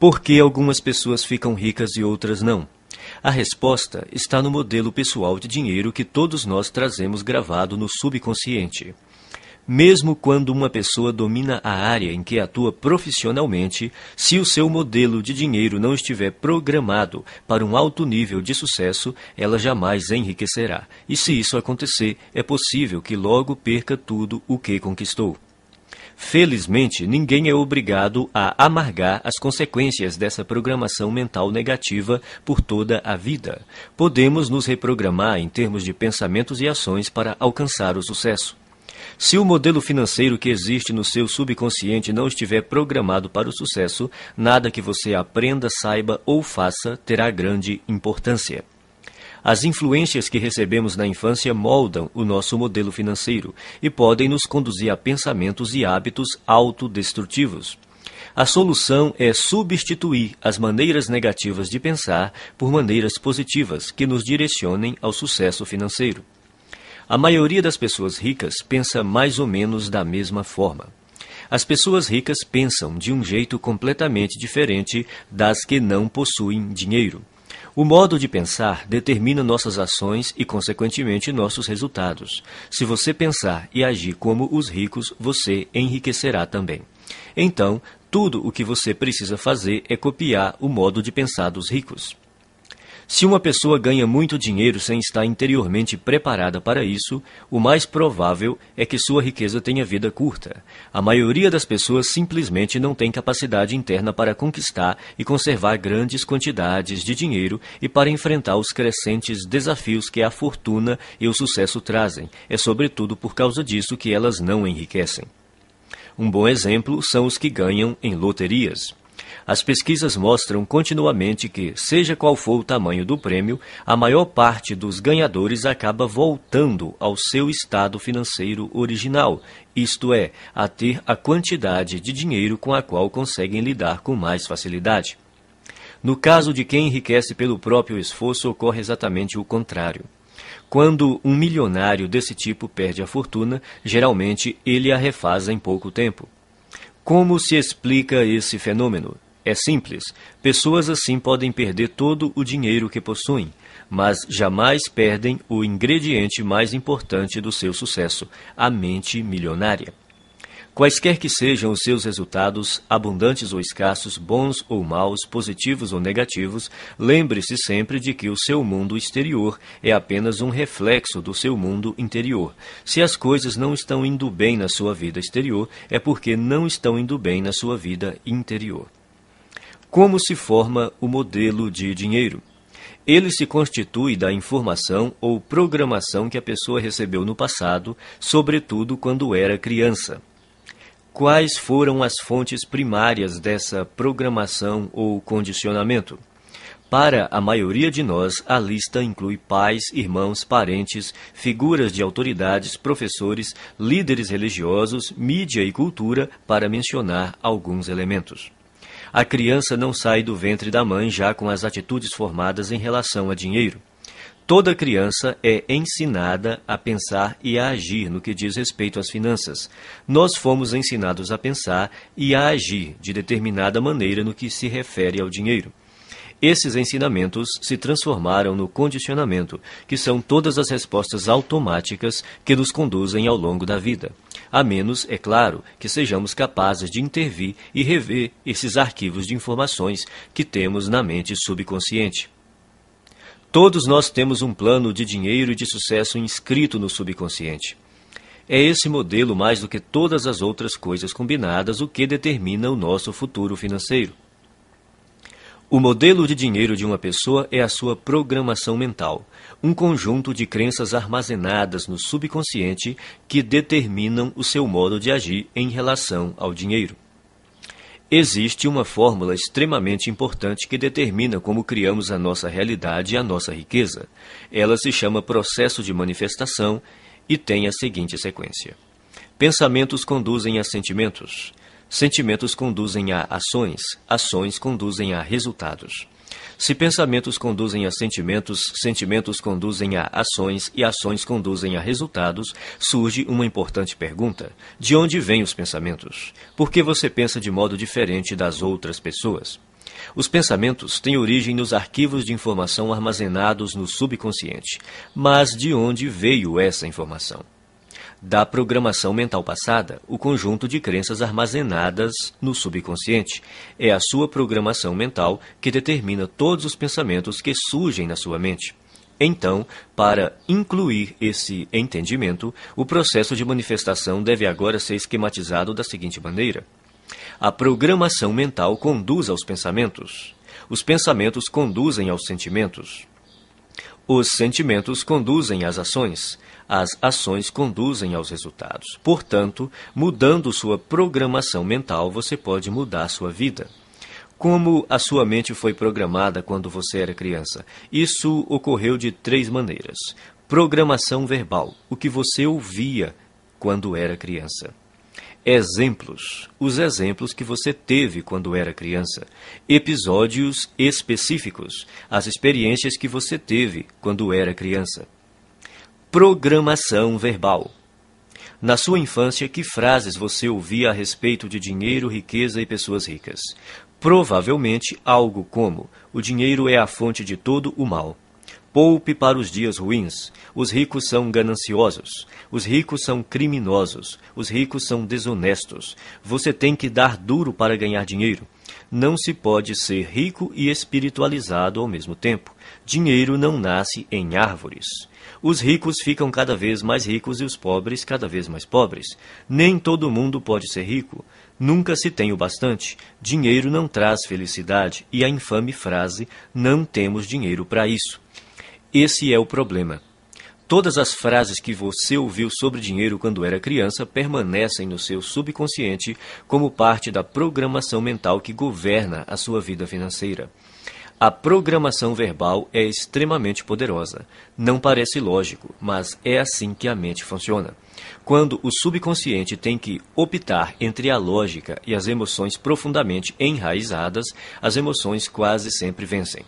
Por que algumas pessoas ficam ricas e outras não? A resposta está no modelo pessoal de dinheiro que todos nós trazemos gravado no subconsciente. Mesmo quando uma pessoa domina a área em que atua profissionalmente, se o seu modelo de dinheiro não estiver programado para um alto nível de sucesso, ela jamais enriquecerá. E se isso acontecer, é possível que logo perca tudo o que conquistou. Felizmente, ninguém é obrigado a amargar as consequências dessa programação mental negativa por toda a vida. Podemos nos reprogramar em termos de pensamentos e ações para alcançar o sucesso. Se o modelo financeiro que existe no seu subconsciente não estiver programado para o sucesso, nada que você aprenda, saiba ou faça terá grande importância. As influências que recebemos na infância moldam o nosso modelo financeiro e podem nos conduzir a pensamentos e hábitos autodestrutivos. A solução é substituir as maneiras negativas de pensar por maneiras positivas que nos direcionem ao sucesso financeiro. A maioria das pessoas ricas pensa mais ou menos da mesma forma. As pessoas ricas pensam de um jeito completamente diferente das que não possuem dinheiro. O modo de pensar determina nossas ações e, consequentemente, nossos resultados. Se você pensar e agir como os ricos, você enriquecerá também. Então, tudo o que você precisa fazer é copiar o modo de pensar dos ricos. Se uma pessoa ganha muito dinheiro sem estar interiormente preparada para isso, o mais provável é que sua riqueza tenha vida curta. A maioria das pessoas simplesmente não tem capacidade interna para conquistar e conservar grandes quantidades de dinheiro e para enfrentar os crescentes desafios que a fortuna e o sucesso trazem. É sobretudo por causa disso que elas não enriquecem. Um bom exemplo são os que ganham em loterias. As pesquisas mostram continuamente que, seja qual for o tamanho do prêmio, a maior parte dos ganhadores acaba voltando ao seu estado financeiro original, isto é, a ter a quantidade de dinheiro com a qual conseguem lidar com mais facilidade. No caso de quem enriquece pelo próprio esforço, ocorre exatamente o contrário. Quando um milionário desse tipo perde a fortuna, geralmente ele a refaz em pouco tempo. Como se explica esse fenômeno? É simples. Pessoas assim podem perder todo o dinheiro que possuem, mas jamais perdem o ingrediente mais importante do seu sucesso, a mente milionária. Quaisquer que sejam os seus resultados, abundantes ou escassos, bons ou maus, positivos ou negativos, lembre-se sempre de que o seu mundo exterior é apenas um reflexo do seu mundo interior. Se as coisas não estão indo bem na sua vida exterior, é porque não estão indo bem na sua vida interior. Como se forma o modelo de dinheiro? Ele se constitui da informação ou programação que a pessoa recebeu no passado, sobretudo quando era criança. Quais foram as fontes primárias dessa programação ou condicionamento? Para a maioria de nós, a lista inclui pais, irmãos, parentes, figuras de autoridades, professores, líderes religiosos, mídia e cultura, para mencionar alguns elementos. A criança não sai do ventre da mãe já com as atitudes formadas em relação a dinheiro. Toda criança é ensinada a pensar e a agir no que diz respeito às finanças. Nós fomos ensinados a pensar e a agir de determinada maneira no que se refere ao dinheiro. Esses ensinamentos se transformaram no condicionamento, que são todas as respostas automáticas que nos conduzem ao longo da vida. A menos, é claro, que sejamos capazes de intervir e rever esses arquivos de informações que temos na mente subconsciente. Todos nós temos um plano de dinheiro e de sucesso inscrito no subconsciente. É esse modelo, mais do que todas as outras coisas combinadas, o que determina o nosso futuro financeiro. O modelo de dinheiro de uma pessoa é a sua programação mental, um conjunto de crenças armazenadas no subconsciente que determinam o seu modo de agir em relação ao dinheiro. Existe uma fórmula extremamente importante que determina como criamos a nossa realidade e a nossa riqueza. Ela se chama processo de manifestação e tem a seguinte sequência: Pensamentos conduzem a sentimentos, sentimentos conduzem a ações, ações conduzem a resultados. Se pensamentos conduzem a sentimentos, sentimentos conduzem a ações e ações conduzem a resultados, surge uma importante pergunta: de onde vêm os pensamentos? Por que você pensa de modo diferente das outras pessoas? Os pensamentos têm origem nos arquivos de informação armazenados no subconsciente. Mas de onde veio essa informação? Da programação mental passada, o conjunto de crenças armazenadas no subconsciente. É a sua programação mental que determina todos os pensamentos que surgem na sua mente. Então, para incluir esse entendimento, o processo de manifestação deve agora ser esquematizado da seguinte maneira: a programação mental conduz aos pensamentos. Os pensamentos conduzem aos sentimentos. Os sentimentos conduzem às ações. As ações conduzem aos resultados. Portanto, mudando sua programação mental, você pode mudar sua vida. Como a sua mente foi programada quando você era criança? Isso ocorreu de três maneiras: programação verbal, o que você ouvia quando era criança. Exemplos. Os exemplos que você teve quando era criança. Episódios específicos. As experiências que você teve quando era criança. Programação verbal. Na sua infância, que frases você ouvia a respeito de dinheiro, riqueza e pessoas ricas? Provavelmente algo como: o dinheiro é a fonte de todo o mal. Poupe para os dias ruins. Os ricos são gananciosos. Os ricos são criminosos. Os ricos são desonestos. Você tem que dar duro para ganhar dinheiro. Não se pode ser rico e espiritualizado ao mesmo tempo. Dinheiro não nasce em árvores. Os ricos ficam cada vez mais ricos e os pobres cada vez mais pobres. Nem todo mundo pode ser rico. Nunca se tem o bastante. Dinheiro não traz felicidade. E a infame frase: não temos dinheiro para isso. Esse é o problema. Todas as frases que você ouviu sobre dinheiro quando era criança permanecem no seu subconsciente como parte da programação mental que governa a sua vida financeira. A programação verbal é extremamente poderosa. Não parece lógico, mas é assim que a mente funciona. Quando o subconsciente tem que optar entre a lógica e as emoções profundamente enraizadas, as emoções quase sempre vencem.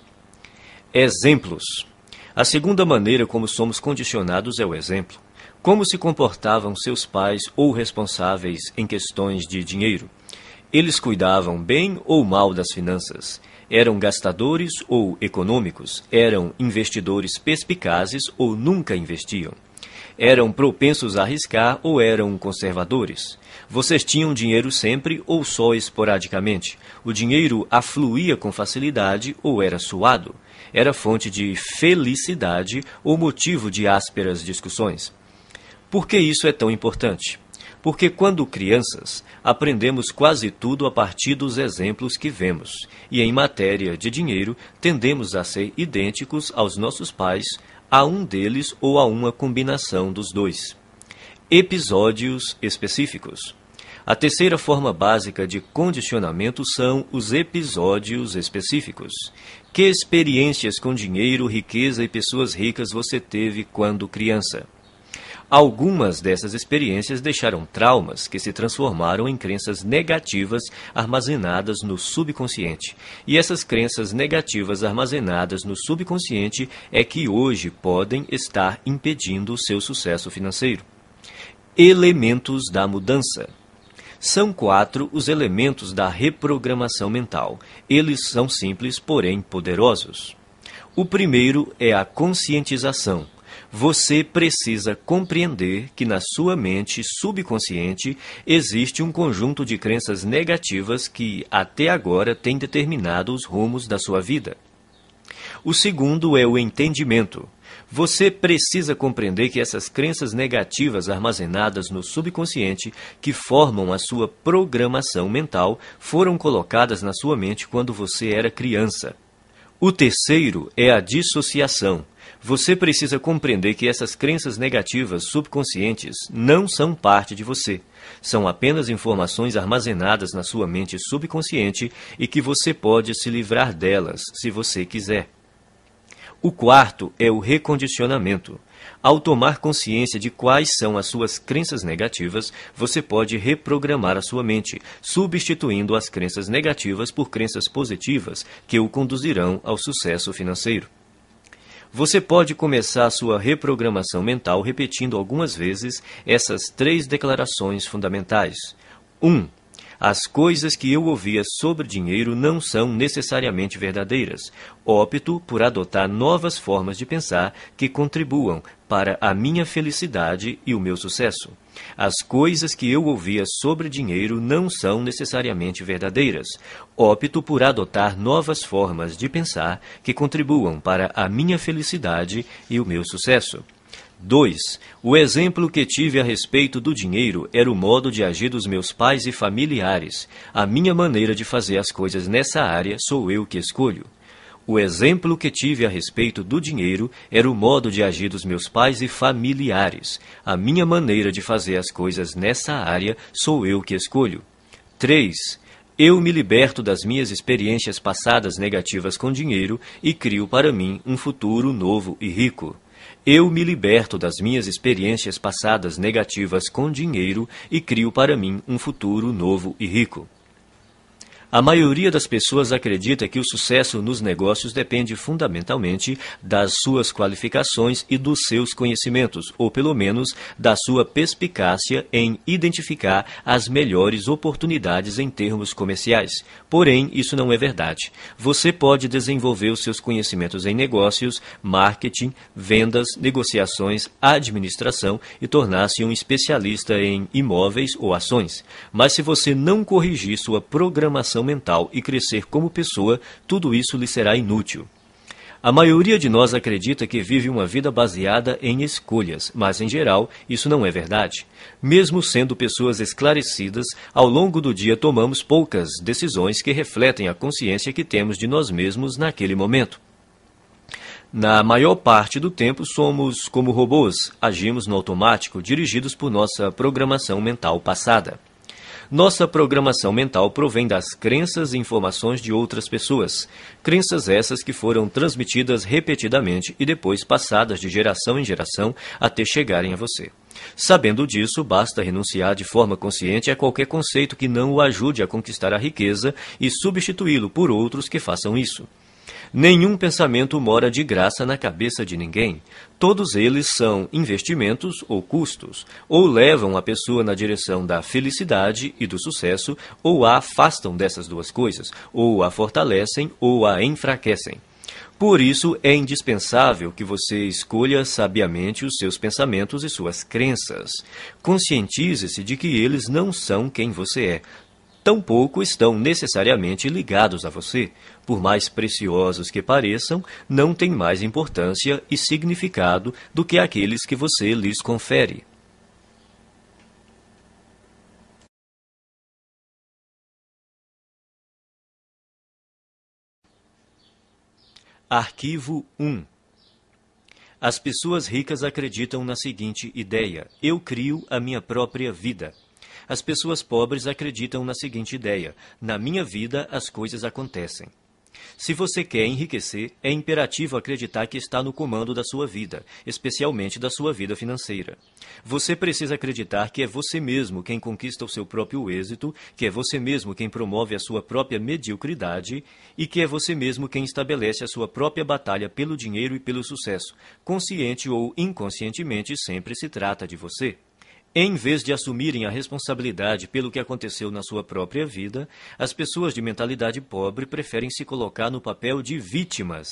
Exemplos. A segunda maneira como somos condicionados é o exemplo. Como se comportavam seus pais ou responsáveis em questões de dinheiro? Eles cuidavam bem ou mal das finanças? Eram gastadores ou econômicos? Eram investidores perspicazes ou nunca investiam? Eram propensos a arriscar ou eram conservadores? Vocês tinham dinheiro sempre ou só esporadicamente? O dinheiro afluía com facilidade ou era suado? era fonte de felicidade ou motivo de ásperas discussões. Por que isso é tão importante? Porque quando crianças, aprendemos quase tudo a partir dos exemplos que vemos, e em matéria de dinheiro, tendemos a ser idênticos aos nossos pais, a um deles ou a uma combinação dos dois. Episódios específicos. A terceira forma básica de condicionamento são os episódios específicos. Que experiências com dinheiro, riqueza e pessoas ricas você teve quando criança? Algumas dessas experiências deixaram traumas que se transformaram em crenças negativas armazenadas no subconsciente. E essas crenças negativas armazenadas no subconsciente é que hoje podem estar impedindo o seu sucesso financeiro. Elementos da mudança. São quatro os elementos da reprogramação mental. Eles são simples, porém poderosos. O primeiro é a conscientização. Você precisa compreender que na sua mente subconsciente existe um conjunto de crenças negativas que até agora têm determinado os rumos da sua vida. O segundo é o entendimento. Você precisa compreender que essas crenças negativas armazenadas no subconsciente, que formam a sua programação mental, foram colocadas na sua mente quando você era criança. O terceiro é a dissociação. Você precisa compreender que essas crenças negativas subconscientes não são parte de você. São apenas informações armazenadas na sua mente subconsciente e que você pode se livrar delas se você quiser. O quarto é o recondicionamento. Ao tomar consciência de quais são as suas crenças negativas, você pode reprogramar a sua mente, substituindo as crenças negativas por crenças positivas que o conduzirão ao sucesso financeiro. Você pode começar sua reprogramação mental repetindo algumas vezes essas três declarações fundamentais. 1. Um, As coisas que eu ouvia sobre dinheiro não são necessariamente verdadeiras. Opto por adotar novas formas de pensar que contribuam para a minha felicidade e o meu sucesso. As coisas que eu ouvia sobre dinheiro não são necessariamente verdadeiras. Opto por adotar novas formas de pensar que contribuam para a minha felicidade e o meu sucesso. 2. O exemplo que tive a respeito do dinheiro era o modo de agir dos meus pais e familiares. A minha maneira de fazer as coisas nessa área sou eu que escolho. O exemplo que tive a respeito do dinheiro era o modo de agir dos meus pais e familiares. A minha maneira de fazer as coisas nessa área sou eu que escolho. 3. Eu me liberto das minhas experiências passadas negativas com dinheiro e crio para mim um futuro novo e rico. Eu me liberto das minhas experiências passadas negativas com dinheiro e crio para mim um futuro novo e rico. A maioria das pessoas acredita que o sucesso nos negócios depende fundamentalmente das suas qualificações e dos seus conhecimentos, ou pelo menos da sua perspicácia em identificar as melhores oportunidades em termos comerciais. Porém, isso não é verdade. Você pode desenvolver os seus conhecimentos em negócios, marketing, vendas, negociações, administração e tornar-se um especialista em imóveis ou ações. Mas se você não corrigir sua programação mental e crescer como pessoa, tudo isso lhe será inútil. A maioria de nós acredita que vive uma vida baseada em escolhas, mas em geral isso não é verdade. Mesmo sendo pessoas esclarecidas, ao longo do dia tomamos poucas decisões que refletem a consciência que temos de nós mesmos naquele momento. Na maior parte do tempo somos como robôs, agimos no automático, dirigidos por nossa programação mental passada. Nossa programação mental provém das crenças e informações de outras pessoas. Crenças essas que foram transmitidas repetidamente e depois passadas de geração em geração até chegarem a você. Sabendo disso, basta renunciar de forma consciente a qualquer conceito que não o ajude a conquistar a riqueza e substituí-lo por outros que façam isso. Nenhum pensamento mora de graça na cabeça de ninguém. Todos eles são investimentos ou custos, ou levam a pessoa na direção da felicidade e do sucesso, ou a afastam dessas duas coisas, ou a fortalecem ou a enfraquecem. Por isso, é indispensável que você escolha sabiamente os seus pensamentos e suas crenças. Conscientize-se de que eles não são quem você é, tampouco estão necessariamente ligados a você. Por mais preciosos que pareçam, não têm mais importância e significado do que aqueles que você lhes confere. Arquivo 1 As pessoas ricas acreditam na seguinte ideia: eu crio a minha própria vida. As pessoas pobres acreditam na seguinte ideia: na minha vida as coisas acontecem. Se você quer enriquecer, é imperativo acreditar que está no comando da sua vida, especialmente da sua vida financeira. Você precisa acreditar que é você mesmo quem conquista o seu próprio êxito, que é você mesmo quem promove a sua própria mediocridade e que é você mesmo quem estabelece a sua própria batalha pelo dinheiro e pelo sucesso. Consciente ou inconscientemente, sempre se trata de você. Em vez de assumirem a responsabilidade pelo que aconteceu na sua própria vida, as pessoas de mentalidade pobre preferem se colocar no papel de vítimas.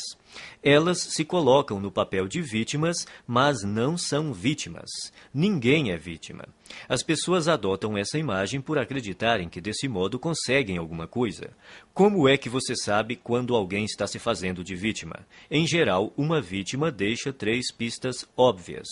Elas se colocam no papel de vítimas, mas não são vítimas. Ninguém é vítima. As pessoas adotam essa imagem por acreditarem que desse modo conseguem alguma coisa. Como é que você sabe quando alguém está se fazendo de vítima? Em geral, uma vítima deixa três pistas óbvias.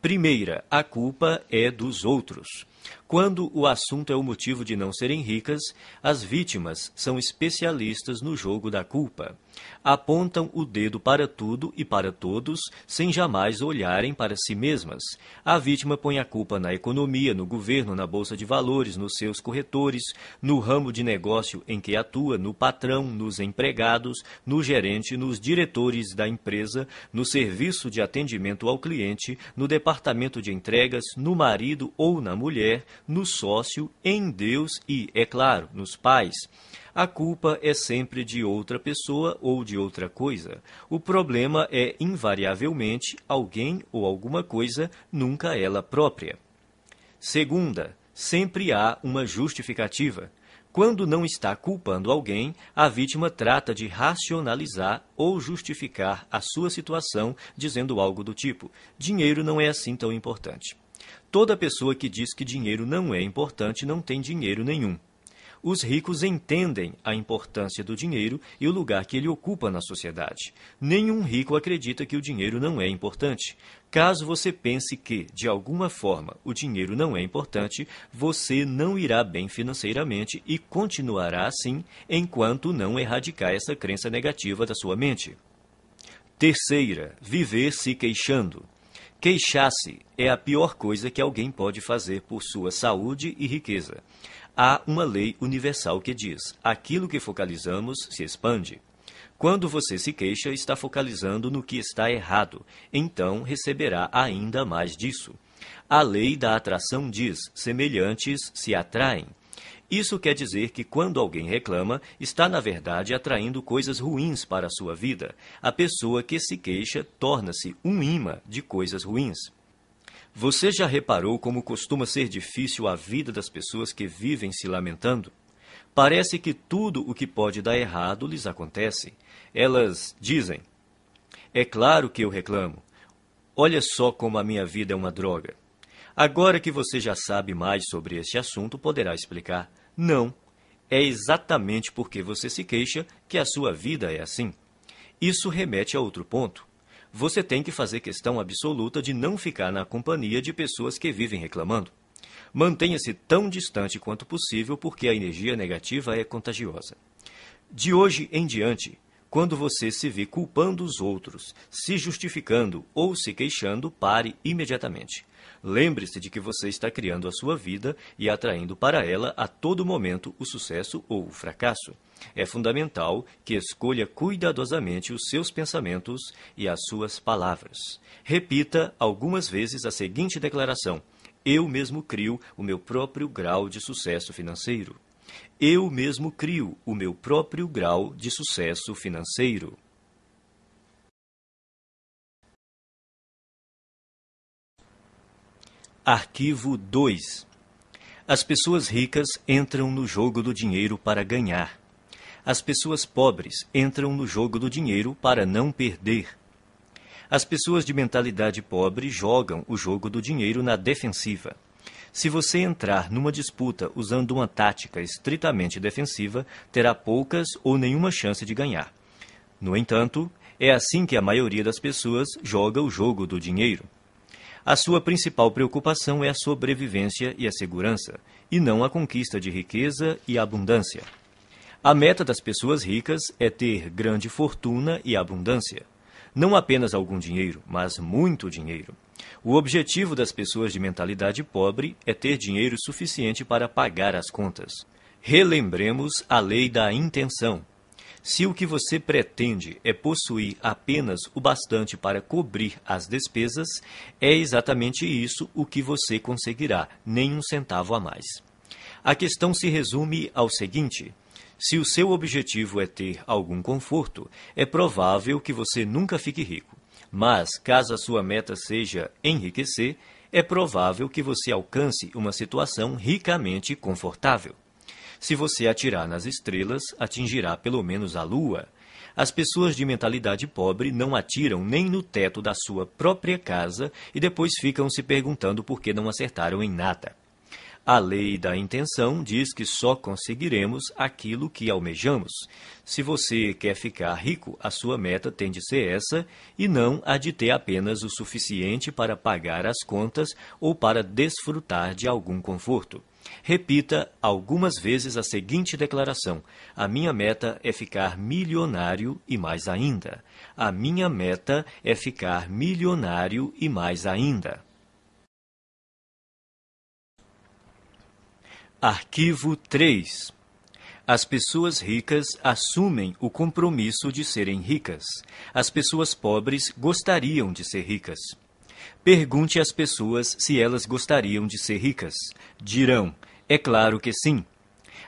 Primeira, a culpa é dos outros. Quando o assunto é o motivo de não serem ricas, as vítimas são especialistas no jogo da culpa. Apontam o dedo para tudo e para todos, sem jamais olharem para si mesmas. A vítima põe a culpa na economia, no governo, na bolsa de valores, nos seus corretores, no ramo de negócio em que atua, no patrão, nos empregados, no gerente, nos diretores da empresa, no serviço de atendimento ao cliente, no departamento de entregas, no marido ou na mulher, no sócio, em Deus e, é claro, nos pais. A culpa é sempre de outra pessoa ou de outra coisa. O problema é, invariavelmente, alguém ou alguma coisa, nunca ela própria. Segunda, sempre há uma justificativa. Quando não está culpando alguém, a vítima trata de racionalizar ou justificar a sua situação dizendo algo do tipo: dinheiro não é assim tão importante. Toda pessoa que diz que dinheiro não é importante não tem dinheiro nenhum. Os ricos entendem a importância do dinheiro e o lugar que ele ocupa na sociedade. Nenhum rico acredita que o dinheiro não é importante. Caso você pense que, de alguma forma, o dinheiro não é importante, você não irá bem financeiramente e continuará assim enquanto não erradicar essa crença negativa da sua mente. Terceira, viver se queixando. Queixar-se é a pior coisa que alguém pode fazer por sua saúde e riqueza. Há uma lei universal que diz: aquilo que focalizamos se expande. Quando você se queixa, está focalizando no que está errado, então receberá ainda mais disso. A lei da atração diz: semelhantes se atraem. Isso quer dizer que quando alguém reclama, está na verdade atraindo coisas ruins para a sua vida. A pessoa que se queixa torna-se um imã de coisas ruins. Você já reparou como costuma ser difícil a vida das pessoas que vivem se lamentando? Parece que tudo o que pode dar errado lhes acontece. Elas dizem: É claro que eu reclamo. Olha só como a minha vida é uma droga. Agora que você já sabe mais sobre este assunto, poderá explicar. Não. É exatamente porque você se queixa que a sua vida é assim. Isso remete a outro ponto você tem que fazer questão absoluta de não ficar na companhia de pessoas que vivem reclamando. Mantenha-se tão distante quanto possível, porque a energia negativa é contagiosa. De hoje em diante, quando você se vê culpando os outros, se justificando ou se queixando, pare imediatamente. Lembre-se de que você está criando a sua vida e atraindo para ela a todo momento o sucesso ou o fracasso. É fundamental que escolha cuidadosamente os seus pensamentos e as suas palavras. Repita algumas vezes a seguinte declaração: Eu mesmo crio o meu próprio grau de sucesso financeiro. Eu mesmo crio o meu próprio grau de sucesso financeiro. Arquivo 2 As pessoas ricas entram no jogo do dinheiro para ganhar. As pessoas pobres entram no jogo do dinheiro para não perder. As pessoas de mentalidade pobre jogam o jogo do dinheiro na defensiva. Se você entrar numa disputa usando uma tática estritamente defensiva, terá poucas ou nenhuma chance de ganhar. No entanto, é assim que a maioria das pessoas joga o jogo do dinheiro. A sua principal preocupação é a sobrevivência e a segurança, e não a conquista de riqueza e abundância. A meta das pessoas ricas é ter grande fortuna e abundância. Não apenas algum dinheiro, mas muito dinheiro. O objetivo das pessoas de mentalidade pobre é ter dinheiro suficiente para pagar as contas. Relembremos a lei da intenção. Se o que você pretende é possuir apenas o bastante para cobrir as despesas, é exatamente isso o que você conseguirá, nem um centavo a mais. A questão se resume ao seguinte: se o seu objetivo é ter algum conforto, é provável que você nunca fique rico. Mas, caso a sua meta seja enriquecer, é provável que você alcance uma situação ricamente confortável. Se você atirar nas estrelas, atingirá pelo menos a lua. As pessoas de mentalidade pobre não atiram nem no teto da sua própria casa e depois ficam se perguntando por que não acertaram em nada. A lei da intenção diz que só conseguiremos aquilo que almejamos. Se você quer ficar rico, a sua meta tem de ser essa e não a de ter apenas o suficiente para pagar as contas ou para desfrutar de algum conforto. Repita algumas vezes a seguinte declaração: A minha meta é ficar milionário e mais ainda. A minha meta é ficar milionário e mais ainda. Arquivo 3 as pessoas ricas assumem o compromisso de serem ricas. As pessoas pobres gostariam de ser ricas. Pergunte às pessoas se elas gostariam de ser ricas. Dirão: é claro que sim.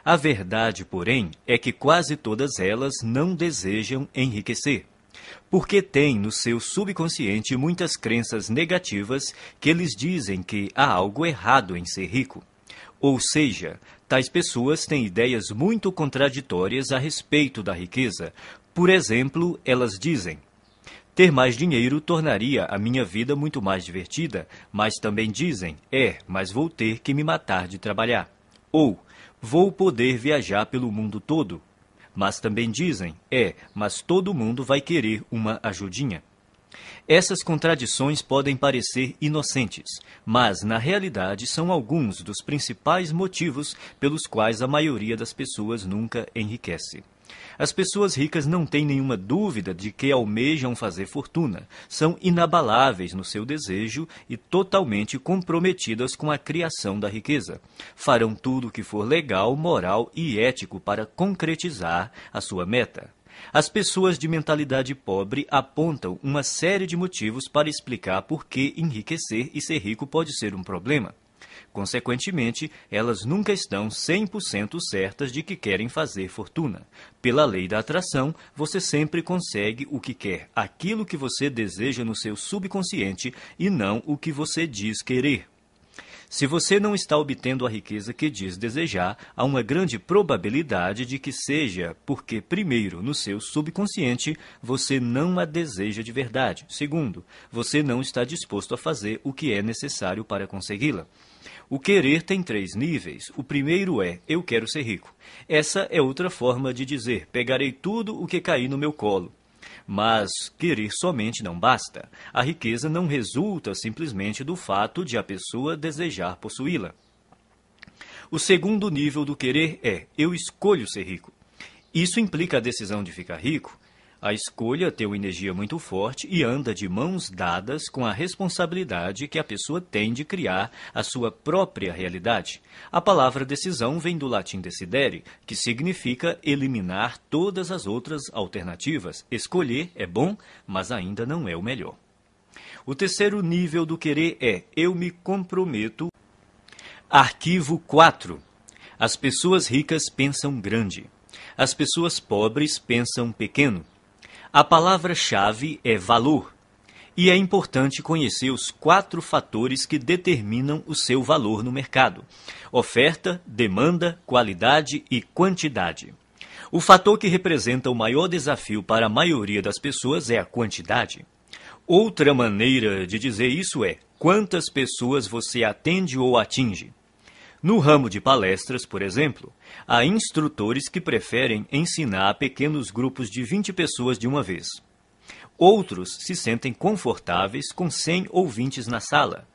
A verdade, porém, é que quase todas elas não desejam enriquecer. Porque têm no seu subconsciente muitas crenças negativas que lhes dizem que há algo errado em ser rico. Ou seja, Tais pessoas têm ideias muito contraditórias a respeito da riqueza. Por exemplo, elas dizem: ter mais dinheiro tornaria a minha vida muito mais divertida, mas também dizem: é, mas vou ter que me matar de trabalhar. Ou, vou poder viajar pelo mundo todo. Mas também dizem: é, mas todo mundo vai querer uma ajudinha. Essas contradições podem parecer inocentes, mas na realidade são alguns dos principais motivos pelos quais a maioria das pessoas nunca enriquece. As pessoas ricas não têm nenhuma dúvida de que almejam fazer fortuna, são inabaláveis no seu desejo e totalmente comprometidas com a criação da riqueza. Farão tudo o que for legal, moral e ético para concretizar a sua meta. As pessoas de mentalidade pobre apontam uma série de motivos para explicar por que enriquecer e ser rico pode ser um problema. Consequentemente, elas nunca estão 100% certas de que querem fazer fortuna. Pela lei da atração, você sempre consegue o que quer, aquilo que você deseja no seu subconsciente e não o que você diz querer. Se você não está obtendo a riqueza que diz desejar, há uma grande probabilidade de que seja porque, primeiro, no seu subconsciente, você não a deseja de verdade. Segundo, você não está disposto a fazer o que é necessário para consegui-la. O querer tem três níveis. O primeiro é eu quero ser rico. Essa é outra forma de dizer pegarei tudo o que cair no meu colo. Mas querer somente não basta. A riqueza não resulta simplesmente do fato de a pessoa desejar possuí-la. O segundo nível do querer é eu escolho ser rico. Isso implica a decisão de ficar rico, a escolha tem uma energia muito forte e anda de mãos dadas com a responsabilidade que a pessoa tem de criar a sua própria realidade. A palavra decisão vem do latim decidere, que significa eliminar todas as outras alternativas. Escolher é bom, mas ainda não é o melhor. O terceiro nível do querer é eu me comprometo. Arquivo 4. As pessoas ricas pensam grande. As pessoas pobres pensam pequeno. A palavra-chave é valor, e é importante conhecer os quatro fatores que determinam o seu valor no mercado: oferta, demanda, qualidade e quantidade. O fator que representa o maior desafio para a maioria das pessoas é a quantidade. Outra maneira de dizer isso é quantas pessoas você atende ou atinge. No ramo de palestras, por exemplo, há instrutores que preferem ensinar a pequenos grupos de 20 pessoas de uma vez. Outros se sentem confortáveis com 100 ouvintes na sala.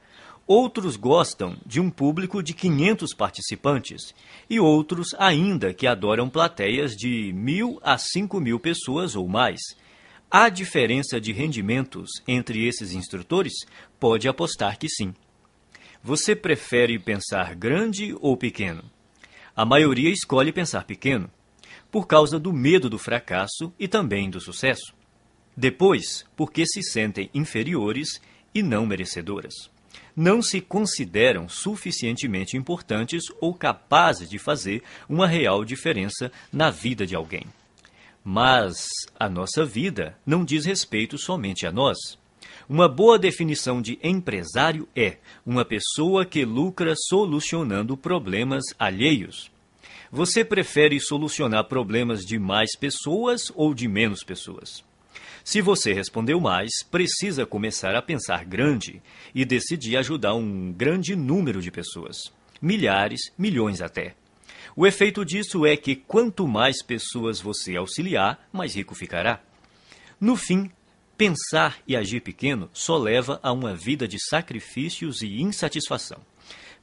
Outros gostam de um público de 500 participantes. E outros ainda que adoram plateias de mil a cinco mil pessoas ou mais. Há diferença de rendimentos entre esses instrutores? Pode apostar que sim. Você prefere pensar grande ou pequeno? A maioria escolhe pensar pequeno, por causa do medo do fracasso e também do sucesso. Depois, porque se sentem inferiores e não merecedoras. Não se consideram suficientemente importantes ou capazes de fazer uma real diferença na vida de alguém. Mas a nossa vida não diz respeito somente a nós. Uma boa definição de empresário é uma pessoa que lucra solucionando problemas alheios. Você prefere solucionar problemas de mais pessoas ou de menos pessoas? Se você respondeu mais, precisa começar a pensar grande e decidir ajudar um grande número de pessoas. Milhares, milhões até. O efeito disso é que quanto mais pessoas você auxiliar, mais rico ficará. No fim, Pensar e agir pequeno só leva a uma vida de sacrifícios e insatisfação.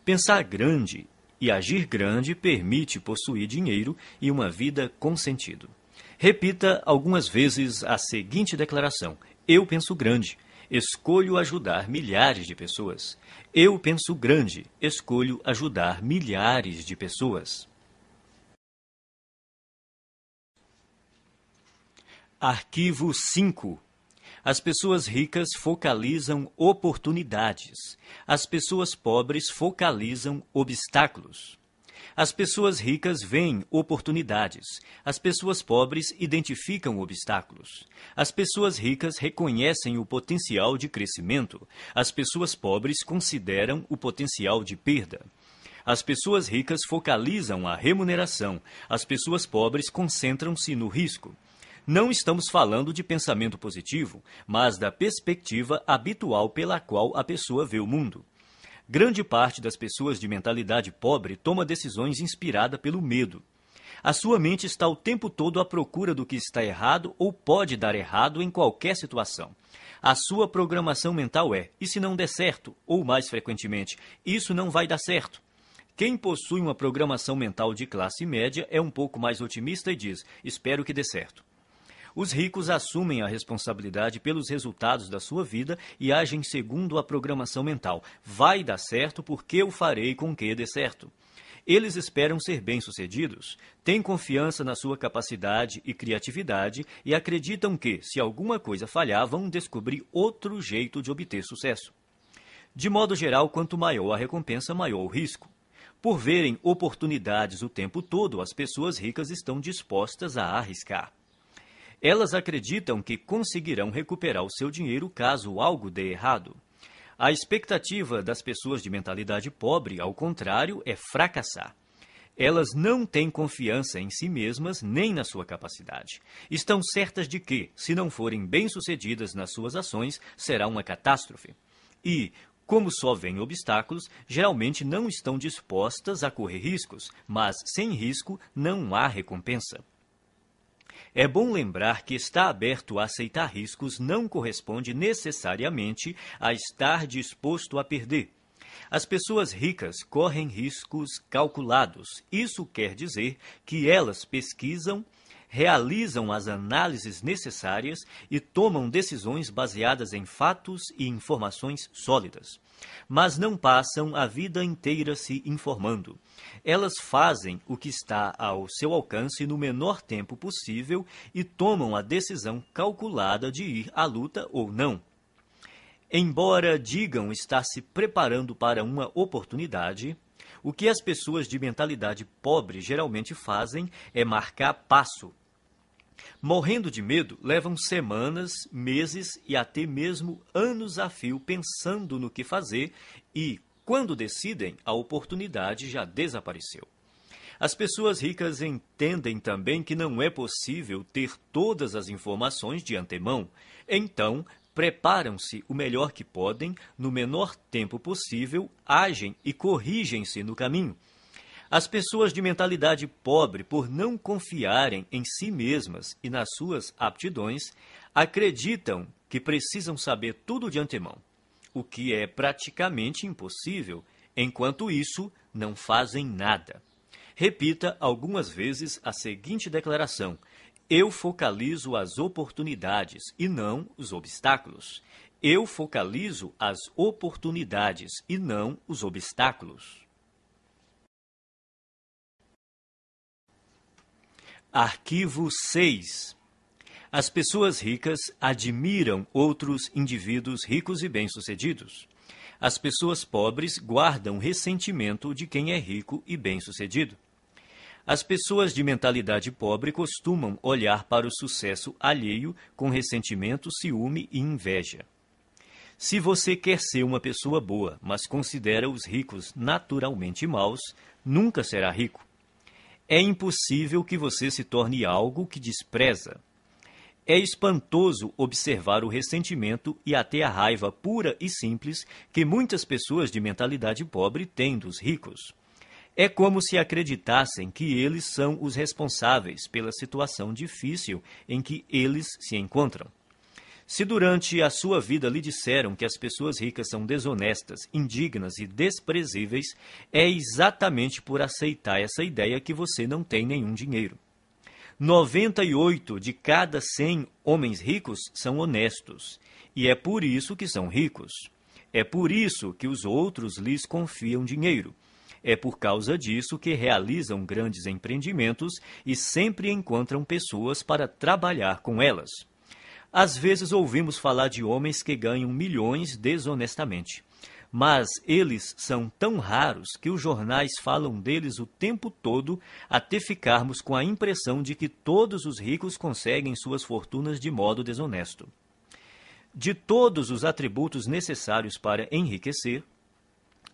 Pensar grande e agir grande permite possuir dinheiro e uma vida com sentido. Repita algumas vezes a seguinte declaração: Eu penso grande, escolho ajudar milhares de pessoas. Eu penso grande, escolho ajudar milhares de pessoas. Arquivo 5 as pessoas ricas focalizam oportunidades. As pessoas pobres focalizam obstáculos. As pessoas ricas veem oportunidades. As pessoas pobres identificam obstáculos. As pessoas ricas reconhecem o potencial de crescimento. As pessoas pobres consideram o potencial de perda. As pessoas ricas focalizam a remuneração, as pessoas pobres concentram-se no risco. Não estamos falando de pensamento positivo, mas da perspectiva habitual pela qual a pessoa vê o mundo. Grande parte das pessoas de mentalidade pobre toma decisões inspirada pelo medo. A sua mente está o tempo todo à procura do que está errado ou pode dar errado em qualquer situação. A sua programação mental é: e se não der certo? Ou mais frequentemente, isso não vai dar certo. Quem possui uma programação mental de classe média é um pouco mais otimista e diz: espero que dê certo. Os ricos assumem a responsabilidade pelos resultados da sua vida e agem segundo a programação mental. Vai dar certo porque eu farei com que dê certo. Eles esperam ser bem-sucedidos, têm confiança na sua capacidade e criatividade e acreditam que, se alguma coisa falhar, vão descobrir outro jeito de obter sucesso. De modo geral, quanto maior a recompensa, maior o risco. Por verem oportunidades o tempo todo, as pessoas ricas estão dispostas a arriscar. Elas acreditam que conseguirão recuperar o seu dinheiro caso algo dê errado. A expectativa das pessoas de mentalidade pobre, ao contrário, é fracassar. Elas não têm confiança em si mesmas nem na sua capacidade. Estão certas de que, se não forem bem-sucedidas nas suas ações, será uma catástrofe. E, como só veem obstáculos, geralmente não estão dispostas a correr riscos, mas sem risco não há recompensa. É bom lembrar que estar aberto a aceitar riscos não corresponde necessariamente a estar disposto a perder. As pessoas ricas correm riscos calculados. Isso quer dizer que elas pesquisam, realizam as análises necessárias e tomam decisões baseadas em fatos e informações sólidas mas não passam a vida inteira se informando. Elas fazem o que está ao seu alcance no menor tempo possível e tomam a decisão calculada de ir à luta ou não. Embora digam estar se preparando para uma oportunidade, o que as pessoas de mentalidade pobre geralmente fazem é marcar passo Morrendo de medo, levam semanas, meses e até mesmo anos a fio pensando no que fazer e, quando decidem, a oportunidade já desapareceu. As pessoas ricas entendem também que não é possível ter todas as informações de antemão, então preparam-se o melhor que podem, no menor tempo possível, agem e corrigem-se no caminho. As pessoas de mentalidade pobre, por não confiarem em si mesmas e nas suas aptidões, acreditam que precisam saber tudo de antemão, o que é praticamente impossível, enquanto isso não fazem nada. Repita algumas vezes a seguinte declaração: Eu focalizo as oportunidades e não os obstáculos. Eu focalizo as oportunidades e não os obstáculos. Arquivo 6. As pessoas ricas admiram outros indivíduos ricos e bem-sucedidos. As pessoas pobres guardam ressentimento de quem é rico e bem-sucedido. As pessoas de mentalidade pobre costumam olhar para o sucesso alheio com ressentimento, ciúme e inveja. Se você quer ser uma pessoa boa, mas considera os ricos naturalmente maus, nunca será rico. É impossível que você se torne algo que despreza. É espantoso observar o ressentimento e até a raiva pura e simples que muitas pessoas de mentalidade pobre têm dos ricos. É como se acreditassem que eles são os responsáveis pela situação difícil em que eles se encontram. Se durante a sua vida lhe disseram que as pessoas ricas são desonestas, indignas e desprezíveis, é exatamente por aceitar essa ideia que você não tem nenhum dinheiro. 98 de cada 100 homens ricos são honestos, e é por isso que são ricos. É por isso que os outros lhes confiam dinheiro. É por causa disso que realizam grandes empreendimentos e sempre encontram pessoas para trabalhar com elas. Às vezes ouvimos falar de homens que ganham milhões desonestamente. Mas eles são tão raros que os jornais falam deles o tempo todo até ficarmos com a impressão de que todos os ricos conseguem suas fortunas de modo desonesto. De todos os atributos necessários para enriquecer,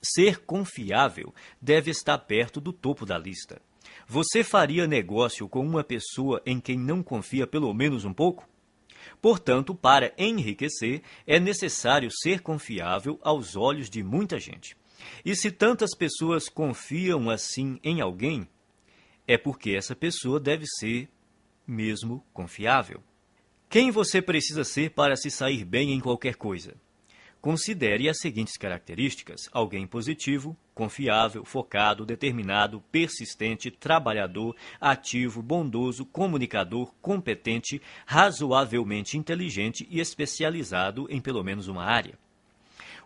Ser confiável deve estar perto do topo da lista. Você faria negócio com uma pessoa em quem não confia pelo menos um pouco? Portanto, para enriquecer, é necessário ser confiável aos olhos de muita gente. E se tantas pessoas confiam assim em alguém, é porque essa pessoa deve ser mesmo confiável. Quem você precisa ser para se sair bem em qualquer coisa? Considere as seguintes características: alguém positivo, confiável, focado, determinado, persistente, trabalhador, ativo, bondoso, comunicador, competente, razoavelmente inteligente e especializado em pelo menos uma área.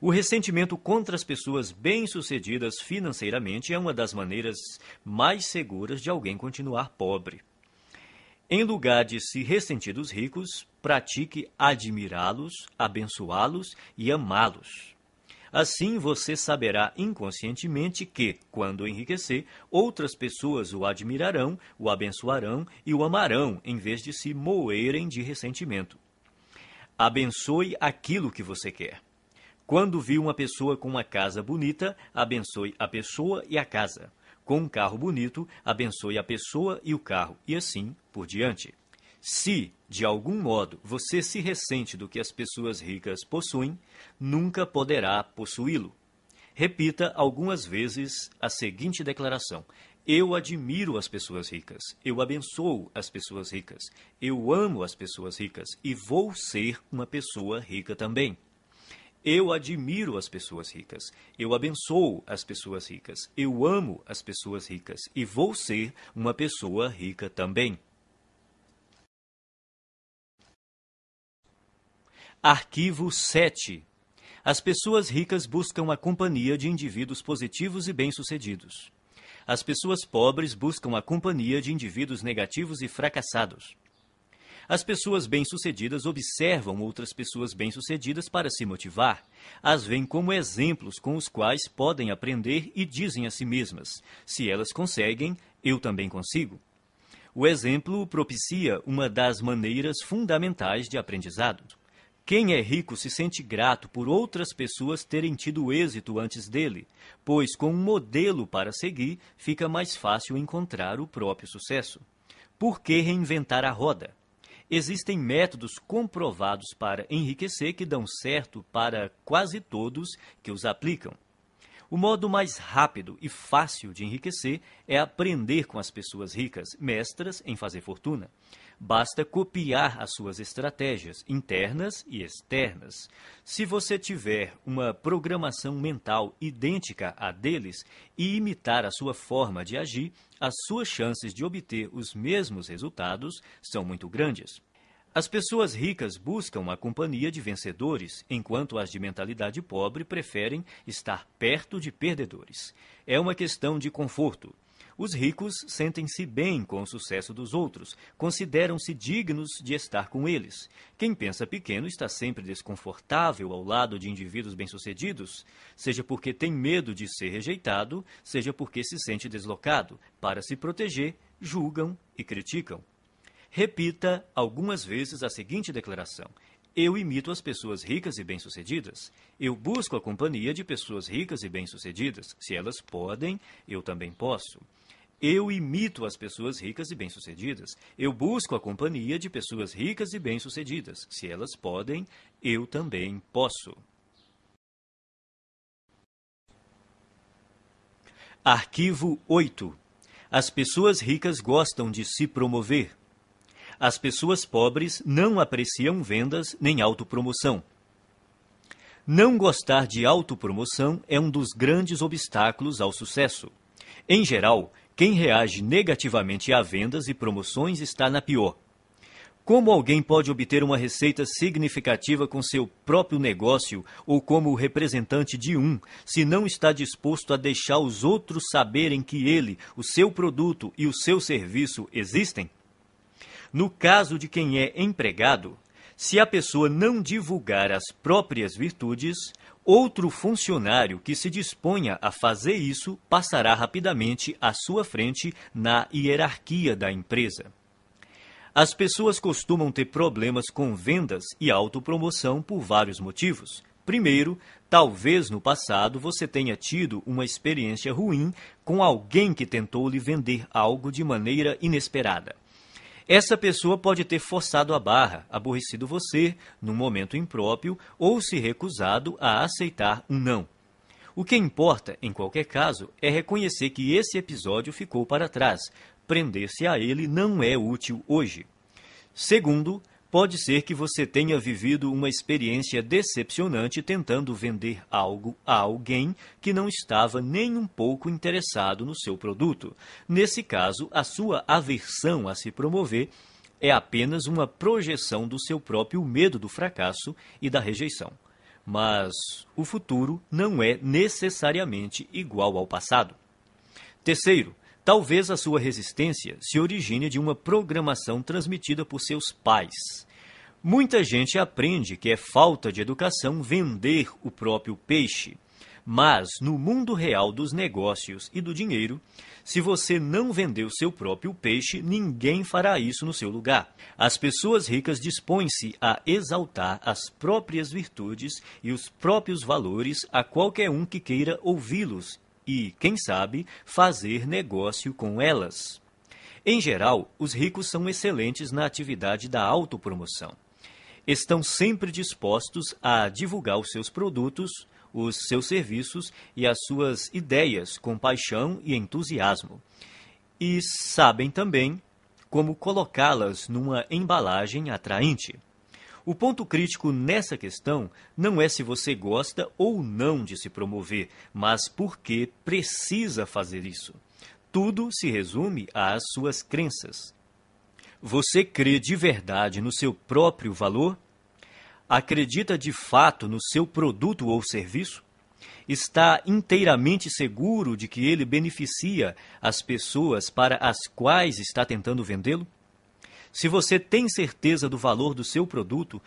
O ressentimento contra as pessoas bem-sucedidas financeiramente é uma das maneiras mais seguras de alguém continuar pobre. Em lugar de se ressentir dos ricos, pratique admirá-los, abençoá-los e amá-los. Assim você saberá inconscientemente que, quando enriquecer, outras pessoas o admirarão, o abençoarão e o amarão, em vez de se moerem de ressentimento. Abençoe aquilo que você quer. Quando viu uma pessoa com uma casa bonita, abençoe a pessoa e a casa com um carro bonito, abençoe a pessoa e o carro, e assim por diante. Se, de algum modo, você se ressente do que as pessoas ricas possuem, nunca poderá possuí-lo. Repita algumas vezes a seguinte declaração: Eu admiro as pessoas ricas, eu abençoo as pessoas ricas, eu amo as pessoas ricas e vou ser uma pessoa rica também. Eu admiro as pessoas ricas. Eu abençoo as pessoas ricas. Eu amo as pessoas ricas. E vou ser uma pessoa rica também. Arquivo 7. As pessoas ricas buscam a companhia de indivíduos positivos e bem-sucedidos. As pessoas pobres buscam a companhia de indivíduos negativos e fracassados. As pessoas bem-sucedidas observam outras pessoas bem-sucedidas para se motivar. As veem como exemplos com os quais podem aprender e dizem a si mesmas: se elas conseguem, eu também consigo. O exemplo propicia uma das maneiras fundamentais de aprendizado. Quem é rico se sente grato por outras pessoas terem tido êxito antes dele, pois com um modelo para seguir fica mais fácil encontrar o próprio sucesso. Por que reinventar a roda? Existem métodos comprovados para enriquecer que dão certo para quase todos que os aplicam. O modo mais rápido e fácil de enriquecer é aprender com as pessoas ricas, mestras em fazer fortuna. Basta copiar as suas estratégias internas e externas. Se você tiver uma programação mental idêntica à deles e imitar a sua forma de agir, as suas chances de obter os mesmos resultados são muito grandes. As pessoas ricas buscam a companhia de vencedores, enquanto as de mentalidade pobre preferem estar perto de perdedores. É uma questão de conforto. Os ricos sentem-se bem com o sucesso dos outros, consideram-se dignos de estar com eles. Quem pensa pequeno está sempre desconfortável ao lado de indivíduos bem-sucedidos, seja porque tem medo de ser rejeitado, seja porque se sente deslocado. Para se proteger, julgam e criticam. Repita algumas vezes a seguinte declaração: eu imito as pessoas ricas e bem-sucedidas. Eu busco a companhia de pessoas ricas e bem-sucedidas. Se elas podem, eu também posso. Eu imito as pessoas ricas e bem-sucedidas. Eu busco a companhia de pessoas ricas e bem-sucedidas. Se elas podem, eu também posso. Arquivo 8. As pessoas ricas gostam de se promover. As pessoas pobres não apreciam vendas nem autopromoção. Não gostar de autopromoção é um dos grandes obstáculos ao sucesso. Em geral, quem reage negativamente a vendas e promoções está na pior. Como alguém pode obter uma receita significativa com seu próprio negócio ou como representante de um, se não está disposto a deixar os outros saberem que ele, o seu produto e o seu serviço existem? No caso de quem é empregado, se a pessoa não divulgar as próprias virtudes, Outro funcionário que se disponha a fazer isso passará rapidamente à sua frente na hierarquia da empresa. As pessoas costumam ter problemas com vendas e autopromoção por vários motivos. Primeiro, talvez no passado você tenha tido uma experiência ruim com alguém que tentou lhe vender algo de maneira inesperada. Essa pessoa pode ter forçado a barra, aborrecido você num momento impróprio ou se recusado a aceitar um não. O que importa, em qualquer caso, é reconhecer que esse episódio ficou para trás. Prender-se a ele não é útil hoje. Segundo, pode ser que você tenha vivido uma experiência decepcionante tentando vender algo a alguém que não estava nem um pouco interessado no seu produto. Nesse caso, a sua aversão a se promover é apenas uma projeção do seu próprio medo do fracasso e da rejeição. Mas o futuro não é necessariamente igual ao passado. Terceiro, talvez a sua resistência se origine de uma programação transmitida por seus pais. Muita gente aprende que é falta de educação vender o próprio peixe. Mas, no mundo real dos negócios e do dinheiro, se você não vender o seu próprio peixe, ninguém fará isso no seu lugar. As pessoas ricas dispõem-se a exaltar as próprias virtudes e os próprios valores a qualquer um que queira ouvi-los e, quem sabe, fazer negócio com elas. Em geral, os ricos são excelentes na atividade da autopromoção. Estão sempre dispostos a divulgar os seus produtos, os seus serviços e as suas ideias com paixão e entusiasmo. E sabem também como colocá-las numa embalagem atraente. O ponto crítico nessa questão não é se você gosta ou não de se promover, mas porque precisa fazer isso. Tudo se resume às suas crenças. Você crê de verdade no seu próprio valor? acredita de fato no seu produto ou serviço? Está inteiramente seguro de que ele beneficia as pessoas para as quais está tentando vendê-lo? Se você tem certeza do valor do seu produto,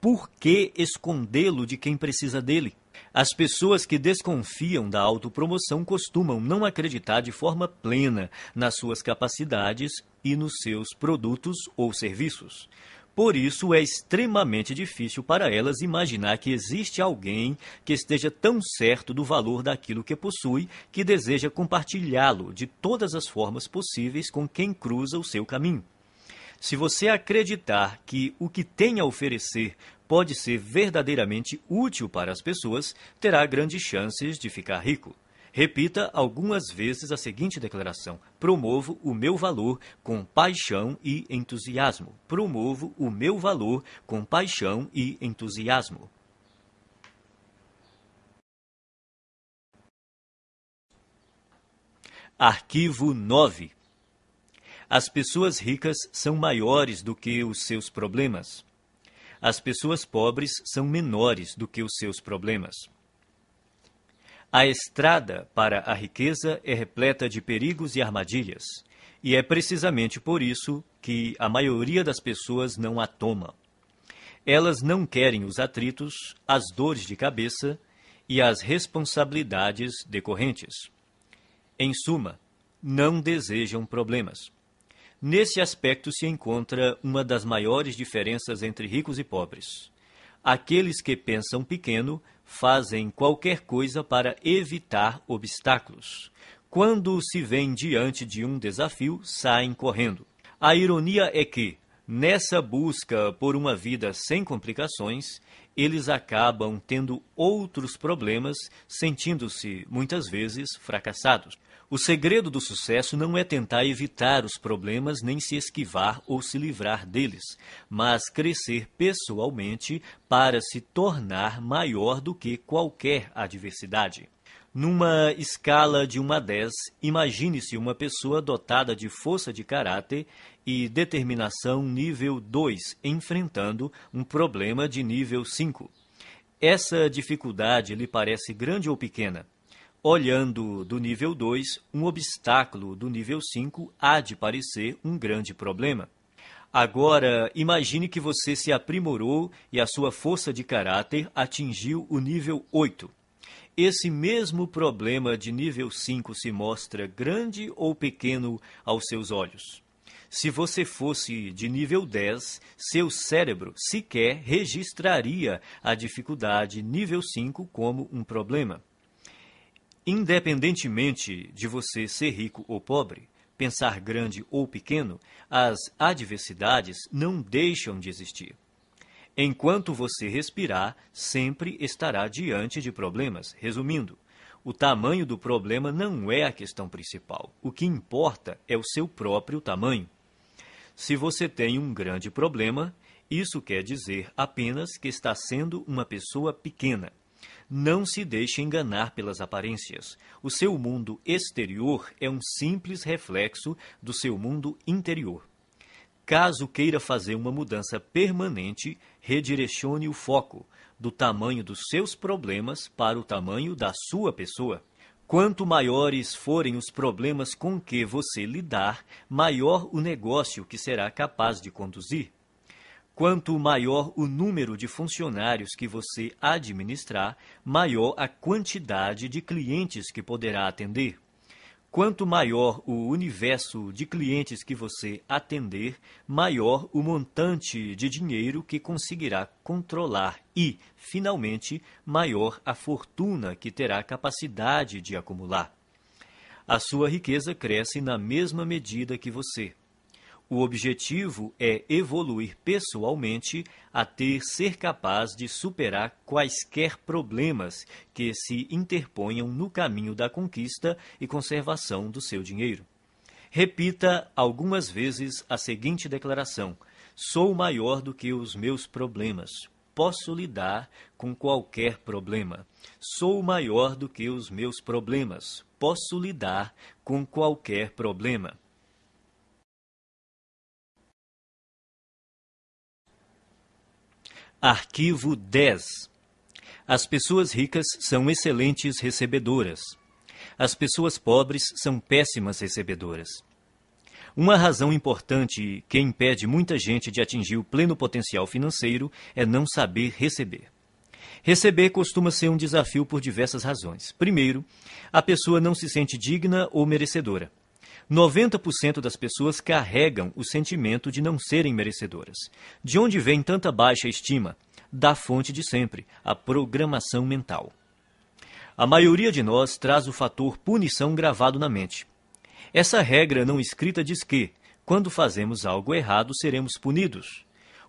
por que escondê-lo de quem precisa dele? As pessoas que desconfiam da autopromoção costumam não acreditar de forma plena nas suas capacidades e nos seus produtos ou serviços. Por isso, é extremamente difícil para elas imaginar que existe alguém que esteja tão certo do valor daquilo que possui que deseja compartilhá-lo de todas as formas possíveis com quem cruza o seu caminho. Se você acreditar que o que tem a oferecer pode ser verdadeiramente útil para as pessoas, terá grandes chances de ficar rico. Repita algumas vezes a seguinte declaração: Promovo o meu valor com paixão e entusiasmo. Promovo o meu valor com paixão e entusiasmo. Arquivo 9. As pessoas ricas são maiores do que os seus problemas. As pessoas pobres são menores do que os seus problemas. A estrada para a riqueza é repleta de perigos e armadilhas, e é precisamente por isso que a maioria das pessoas não a toma. Elas não querem os atritos, as dores de cabeça e as responsabilidades decorrentes. Em suma, não desejam problemas. Nesse aspecto se encontra uma das maiores diferenças entre ricos e pobres. Aqueles que pensam pequeno fazem qualquer coisa para evitar obstáculos. Quando se vêem diante de um desafio, saem correndo. A ironia é que, nessa busca por uma vida sem complicações, eles acabam tendo outros problemas, sentindo-se, muitas vezes, fracassados. O segredo do sucesso não é tentar evitar os problemas nem se esquivar ou se livrar deles, mas crescer pessoalmente para se tornar maior do que qualquer adversidade. Numa escala de 1 a 10, imagine-se uma pessoa dotada de força de caráter e determinação nível 2, enfrentando um problema de nível 5. Essa dificuldade lhe parece grande ou pequena? Olhando do nível 2, um obstáculo do nível 5 há de parecer um grande problema. Agora, imagine que você se aprimorou e a sua força de caráter atingiu o nível 8. Esse mesmo problema de nível 5 se mostra grande ou pequeno aos seus olhos? Se você fosse de nível 10, seu cérebro sequer registraria a dificuldade nível 5 como um problema. Independentemente de você ser rico ou pobre, pensar grande ou pequeno, as adversidades não deixam de existir. Enquanto você respirar, sempre estará diante de problemas. Resumindo, o tamanho do problema não é a questão principal. O que importa é o seu próprio tamanho. Se você tem um grande problema, isso quer dizer apenas que está sendo uma pessoa pequena. Não se deixe enganar pelas aparências. O seu mundo exterior é um simples reflexo do seu mundo interior. Caso queira fazer uma mudança permanente, redirecione o foco do tamanho dos seus problemas para o tamanho da sua pessoa. Quanto maiores forem os problemas com que você lidar, maior o negócio que será capaz de conduzir. Quanto maior o número de funcionários que você administrar, maior a quantidade de clientes que poderá atender. Quanto maior o universo de clientes que você atender, maior o montante de dinheiro que conseguirá controlar e, finalmente, maior a fortuna que terá capacidade de acumular. A sua riqueza cresce na mesma medida que você. O objetivo é evoluir pessoalmente até ser capaz de superar quaisquer problemas que se interponham no caminho da conquista e conservação do seu dinheiro. Repita algumas vezes a seguinte declaração: Sou maior do que os meus problemas. Posso lidar com qualquer problema. Sou maior do que os meus problemas. Posso lidar com qualquer problema. Arquivo 10. As pessoas ricas são excelentes recebedoras. As pessoas pobres são péssimas recebedoras. Uma razão importante que impede muita gente de atingir o pleno potencial financeiro é não saber receber. Receber costuma ser um desafio por diversas razões. Primeiro, a pessoa não se sente digna ou merecedora. 90% das pessoas carregam o sentimento de não serem merecedoras. De onde vem tanta baixa estima? Da fonte de sempre, a programação mental. A maioria de nós traz o fator punição gravado na mente. Essa regra não escrita diz que, quando fazemos algo errado, seremos punidos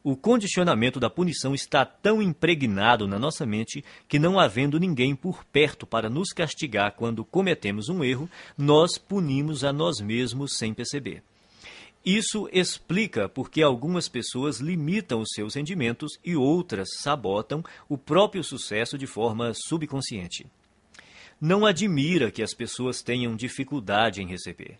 o condicionamento da punição está tão impregnado na nossa mente que, não havendo ninguém por perto para nos castigar quando cometemos um erro, nós punimos a nós mesmos sem perceber. Isso explica porque algumas pessoas limitam os seus rendimentos e outras sabotam o próprio sucesso de forma subconsciente. Não admira que as pessoas tenham dificuldade em receber.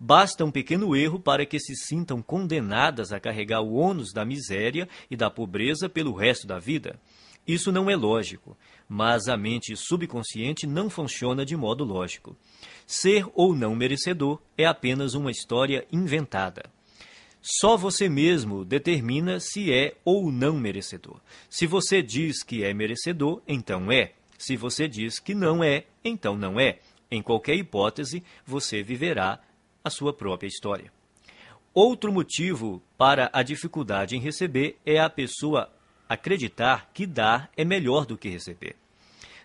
Basta um pequeno erro para que se sintam condenadas a carregar o ônus da miséria e da pobreza pelo resto da vida. Isso não é lógico, mas a mente subconsciente não funciona de modo lógico. Ser ou não merecedor é apenas uma história inventada. Só você mesmo determina se é ou não merecedor. Se você diz que é merecedor, então é. Se você diz que não é, então não é. Em qualquer hipótese, você viverá a sua própria história. Outro motivo para a dificuldade em receber é a pessoa acreditar que dar é melhor do que receber.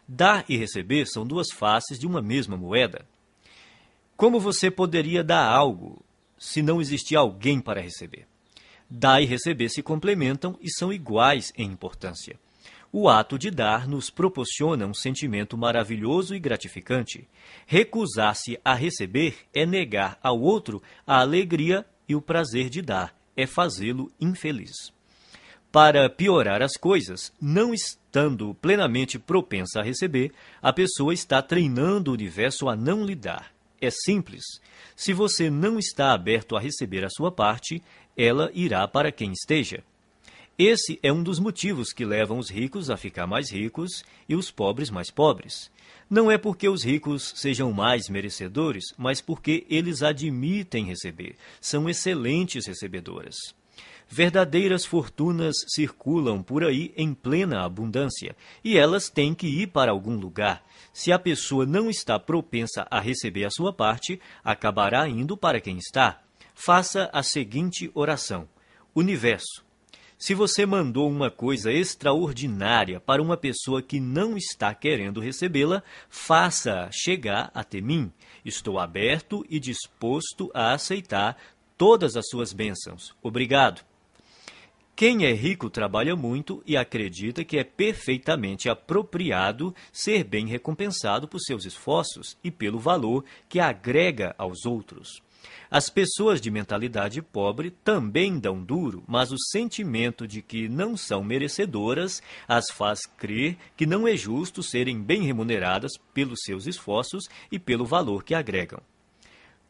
Dar e receber são duas faces de uma mesma moeda. Como você poderia dar algo se não existir alguém para receber? Dar e receber se complementam e são iguais em importância. O ato de dar nos proporciona um sentimento maravilhoso e gratificante. Recusar-se a receber é negar ao outro a alegria e o prazer de dar, é fazê-lo infeliz. Para piorar as coisas, não estando plenamente propensa a receber, a pessoa está treinando o universo a não lhe dar. É simples. Se você não está aberto a receber a sua parte, ela irá para quem esteja. Esse é um dos motivos que levam os ricos a ficar mais ricos e os pobres mais pobres. Não é porque os ricos sejam mais merecedores, mas porque eles admitem receber. São excelentes recebedoras. Verdadeiras fortunas circulam por aí em plena abundância, e elas têm que ir para algum lugar. Se a pessoa não está propensa a receber a sua parte, acabará indo para quem está. Faça a seguinte oração: Universo, se você mandou uma coisa extraordinária para uma pessoa que não está querendo recebê-la, faça chegar até mim. Estou aberto e disposto a aceitar todas as suas bênçãos. Obrigado. Quem é rico trabalha muito e acredita que é perfeitamente apropriado ser bem recompensado por seus esforços e pelo valor que agrega aos outros. As pessoas de mentalidade pobre também dão duro, mas o sentimento de que não são merecedoras as faz crer que não é justo serem bem remuneradas pelos seus esforços e pelo valor que agregam.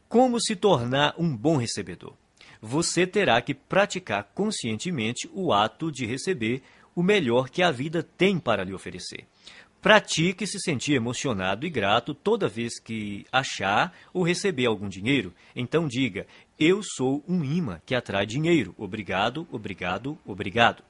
Como se tornar um bom recebedor? Você terá que praticar conscientemente o ato de receber o melhor que a vida tem para lhe oferecer. Pratique se sentir emocionado e grato toda vez que achar ou receber algum dinheiro. Então diga: Eu sou um imã que atrai dinheiro. Obrigado, obrigado, obrigado.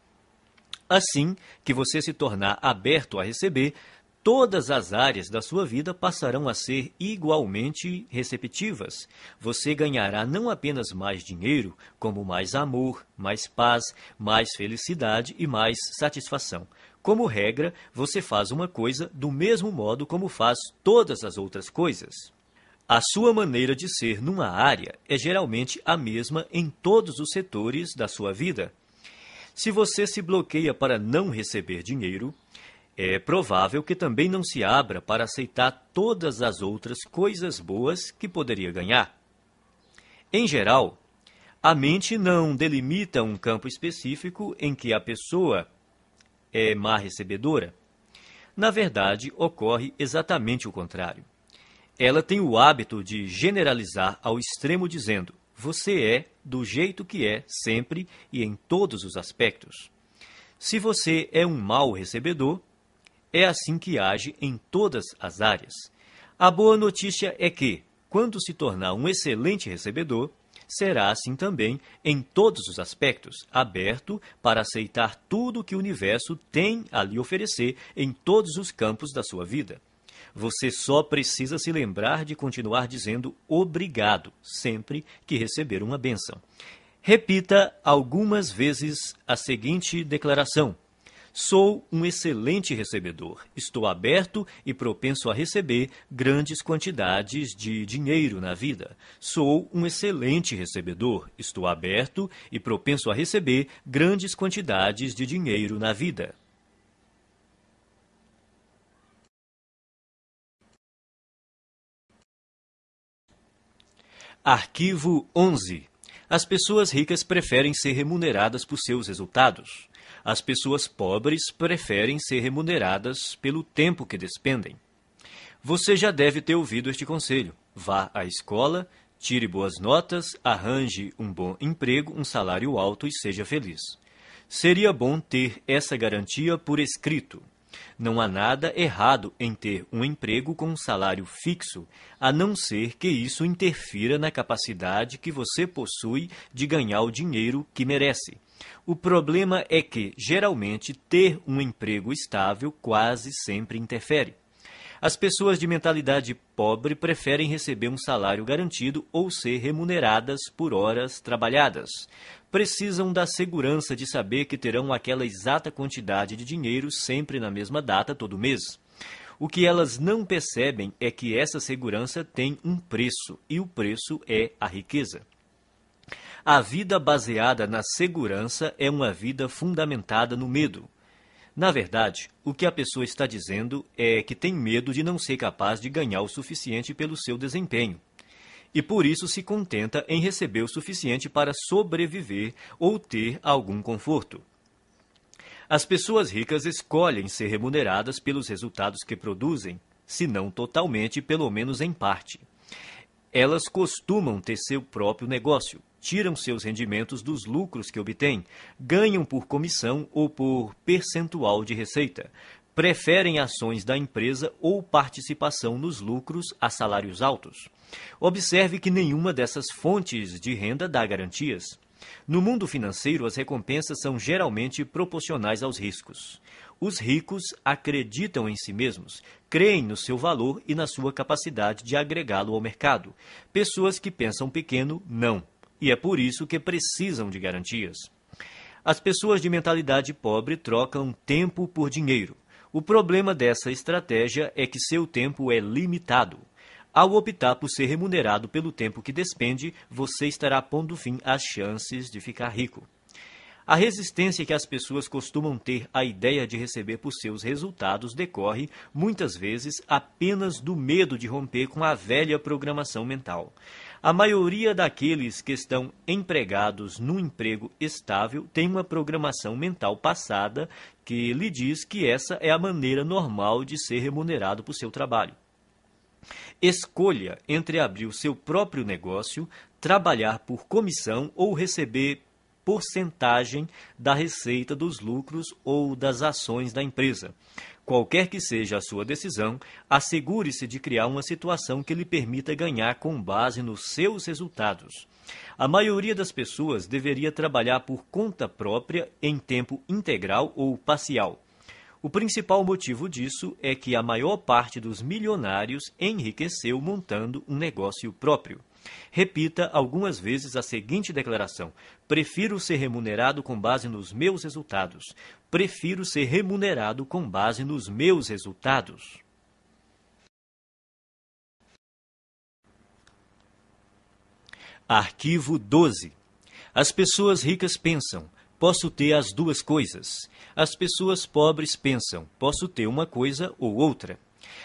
Assim que você se tornar aberto a receber, todas as áreas da sua vida passarão a ser igualmente receptivas. Você ganhará não apenas mais dinheiro, como mais amor, mais paz, mais felicidade e mais satisfação. Como regra, você faz uma coisa do mesmo modo como faz todas as outras coisas. A sua maneira de ser numa área é geralmente a mesma em todos os setores da sua vida. Se você se bloqueia para não receber dinheiro, é provável que também não se abra para aceitar todas as outras coisas boas que poderia ganhar. Em geral, a mente não delimita um campo específico em que a pessoa é má recebedora? Na verdade, ocorre exatamente o contrário. Ela tem o hábito de generalizar ao extremo dizendo: você é do jeito que é, sempre e em todos os aspectos. Se você é um mau recebedor, é assim que age em todas as áreas. A boa notícia é que, quando se tornar um excelente recebedor, será assim também em todos os aspectos, aberto para aceitar tudo que o universo tem a lhe oferecer em todos os campos da sua vida. Você só precisa se lembrar de continuar dizendo obrigado sempre que receber uma bênção. Repita algumas vezes a seguinte declaração: Sou um excelente recebedor. Estou aberto e propenso a receber grandes quantidades de dinheiro na vida. Sou um excelente recebedor. Estou aberto e propenso a receber grandes quantidades de dinheiro na vida. Arquivo 11. As pessoas ricas preferem ser remuneradas por seus resultados. As pessoas pobres preferem ser remuneradas pelo tempo que despendem. Você já deve ter ouvido este conselho. Vá à escola, tire boas notas, arranje um bom emprego, um salário alto e seja feliz. Seria bom ter essa garantia por escrito. Não há nada errado em ter um emprego com um salário fixo, a não ser que isso interfira na capacidade que você possui de ganhar o dinheiro que merece. O problema é que, geralmente, ter um emprego estável quase sempre interfere. As pessoas de mentalidade pobre preferem receber um salário garantido ou ser remuneradas por horas trabalhadas. Precisam da segurança de saber que terão aquela exata quantidade de dinheiro sempre na mesma data todo mês. O que elas não percebem é que essa segurança tem um preço, e o preço é a riqueza. A vida baseada na segurança é uma vida fundamentada no medo. Na verdade, o que a pessoa está dizendo é que tem medo de não ser capaz de ganhar o suficiente pelo seu desempenho. E por isso se contenta em receber o suficiente para sobreviver ou ter algum conforto. As pessoas ricas escolhem ser remuneradas pelos resultados que produzem, se não totalmente, pelo menos em parte. Elas costumam ter seu próprio negócio, tiram seus rendimentos dos lucros que obtêm, ganham por comissão ou por percentual de receita, preferem ações da empresa ou participação nos lucros a salários altos. Observe que nenhuma dessas fontes de renda dá garantias. No mundo financeiro, as recompensas são geralmente proporcionais aos riscos. Os ricos acreditam em si mesmos, creem no seu valor e na sua capacidade de agregá-lo ao mercado. Pessoas que pensam pequeno, não e é por isso que precisam de garantias. As pessoas de mentalidade pobre trocam tempo por dinheiro. O problema dessa estratégia é que seu tempo é limitado. Ao optar por ser remunerado pelo tempo que despende, você estará pondo fim às chances de ficar rico. A resistência que as pessoas costumam ter à ideia de receber por seus resultados decorre, muitas vezes, apenas do medo de romper com a velha programação mental. A maioria daqueles que estão empregados num emprego estável tem uma programação mental passada que lhe diz que essa é a maneira normal de ser remunerado por seu trabalho. Escolha entre abrir o seu próprio negócio, trabalhar por comissão ou receber porcentagem da receita dos lucros ou das ações da empresa. Qualquer que seja a sua decisão, assegure-se de criar uma situação que lhe permita ganhar com base nos seus resultados. A maioria das pessoas deveria trabalhar por conta própria em tempo integral ou parcial. O principal motivo disso é que a maior parte dos milionários enriqueceu montando um negócio próprio. Repita algumas vezes a seguinte declaração: Prefiro ser remunerado com base nos meus resultados. Prefiro ser remunerado com base nos meus resultados. Arquivo 12. As pessoas ricas pensam: posso ter as duas coisas. As pessoas pobres pensam: posso ter uma coisa ou outra.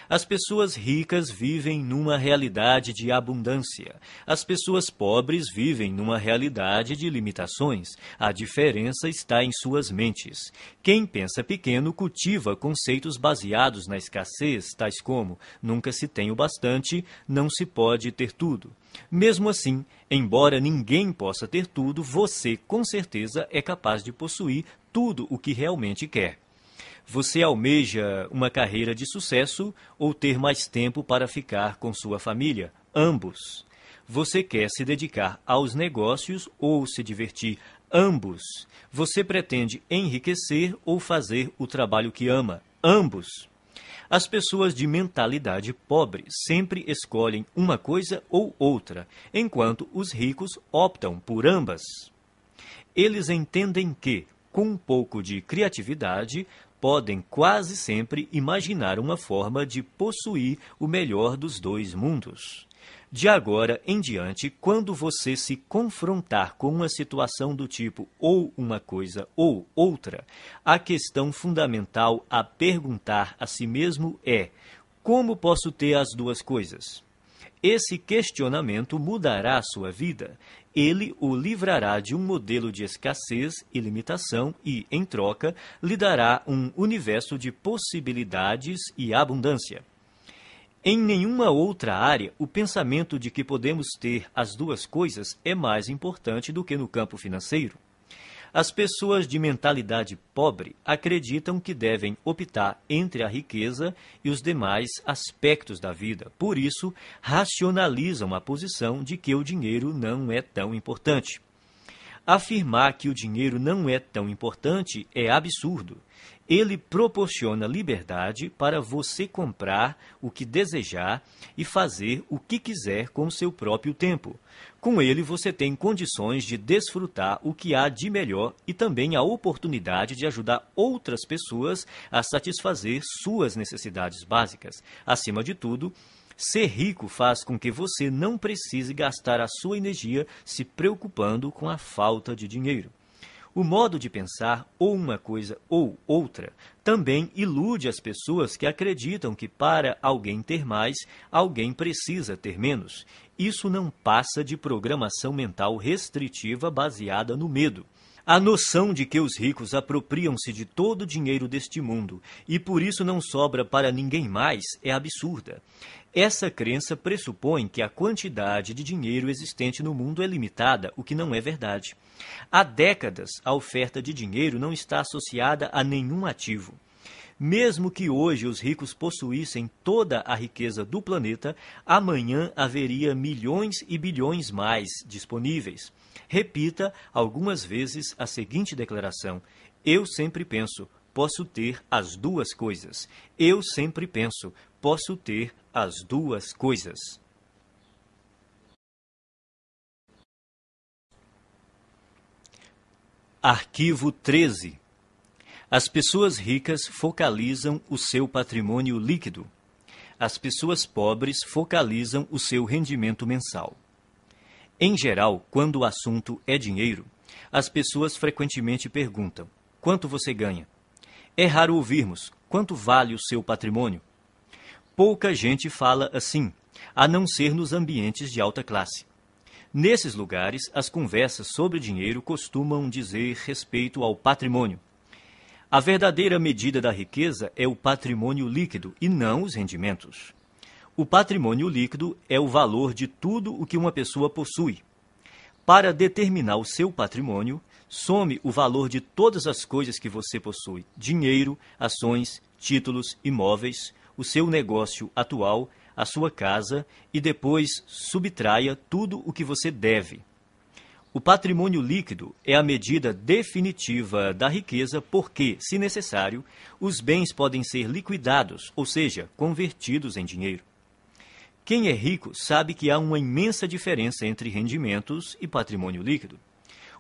As pessoas ricas vivem numa realidade de abundância. As pessoas pobres vivem numa realidade de limitações. A diferença está em suas mentes. Quem pensa pequeno cultiva conceitos baseados na escassez, tais como nunca se tem o bastante, não se pode ter tudo. Mesmo assim, embora ninguém possa ter tudo, você com certeza é capaz de possuir tudo o que realmente quer. Você almeja uma carreira de sucesso ou ter mais tempo para ficar com sua família? Ambos. Você quer se dedicar aos negócios ou se divertir? Ambos. Você pretende enriquecer ou fazer o trabalho que ama? Ambos. As pessoas de mentalidade pobre sempre escolhem uma coisa ou outra, enquanto os ricos optam por ambas. Eles entendem que, com um pouco de criatividade, podem quase sempre imaginar uma forma de possuir o melhor dos dois mundos. De agora em diante, quando você se confrontar com uma situação do tipo ou uma coisa ou outra, a questão fundamental a perguntar a si mesmo é: como posso ter as duas coisas? Esse questionamento mudará sua vida. Ele o livrará de um modelo de escassez e limitação e, em troca, lhe dará um universo de possibilidades e abundância. Em nenhuma outra área, o pensamento de que podemos ter as duas coisas é mais importante do que no campo financeiro. As pessoas de mentalidade pobre acreditam que devem optar entre a riqueza e os demais aspectos da vida. Por isso, racionalizam a posição de que o dinheiro não é tão importante. Afirmar que o dinheiro não é tão importante é absurdo. Ele proporciona liberdade para você comprar o que desejar e fazer o que quiser com seu próprio tempo. Com ele, você tem condições de desfrutar o que há de melhor e também a oportunidade de ajudar outras pessoas a satisfazer suas necessidades básicas. Acima de tudo, Ser rico faz com que você não precise gastar a sua energia se preocupando com a falta de dinheiro. O modo de pensar, ou uma coisa ou outra, também ilude as pessoas que acreditam que para alguém ter mais, alguém precisa ter menos. Isso não passa de programação mental restritiva baseada no medo. A noção de que os ricos apropriam-se de todo o dinheiro deste mundo e por isso não sobra para ninguém mais é absurda. Essa crença pressupõe que a quantidade de dinheiro existente no mundo é limitada, o que não é verdade. Há décadas, a oferta de dinheiro não está associada a nenhum ativo. Mesmo que hoje os ricos possuíssem toda a riqueza do planeta, amanhã haveria milhões e bilhões mais disponíveis. Repita algumas vezes a seguinte declaração: Eu sempre penso, posso ter as duas coisas. Eu sempre penso, posso ter as duas coisas. Arquivo 13. As pessoas ricas focalizam o seu patrimônio líquido. As pessoas pobres focalizam o seu rendimento mensal. Em geral, quando o assunto é dinheiro, as pessoas frequentemente perguntam: quanto você ganha? É raro ouvirmos: quanto vale o seu patrimônio? Pouca gente fala assim, a não ser nos ambientes de alta classe. Nesses lugares, as conversas sobre dinheiro costumam dizer respeito ao patrimônio. A verdadeira medida da riqueza é o patrimônio líquido e não os rendimentos. O patrimônio líquido é o valor de tudo o que uma pessoa possui. Para determinar o seu patrimônio, some o valor de todas as coisas que você possui: dinheiro, ações, títulos, imóveis, o seu negócio atual a sua casa e depois subtraia tudo o que você deve. O patrimônio líquido é a medida definitiva da riqueza porque, se necessário, os bens podem ser liquidados, ou seja, convertidos em dinheiro. Quem é rico sabe que há uma imensa diferença entre rendimentos e patrimônio líquido.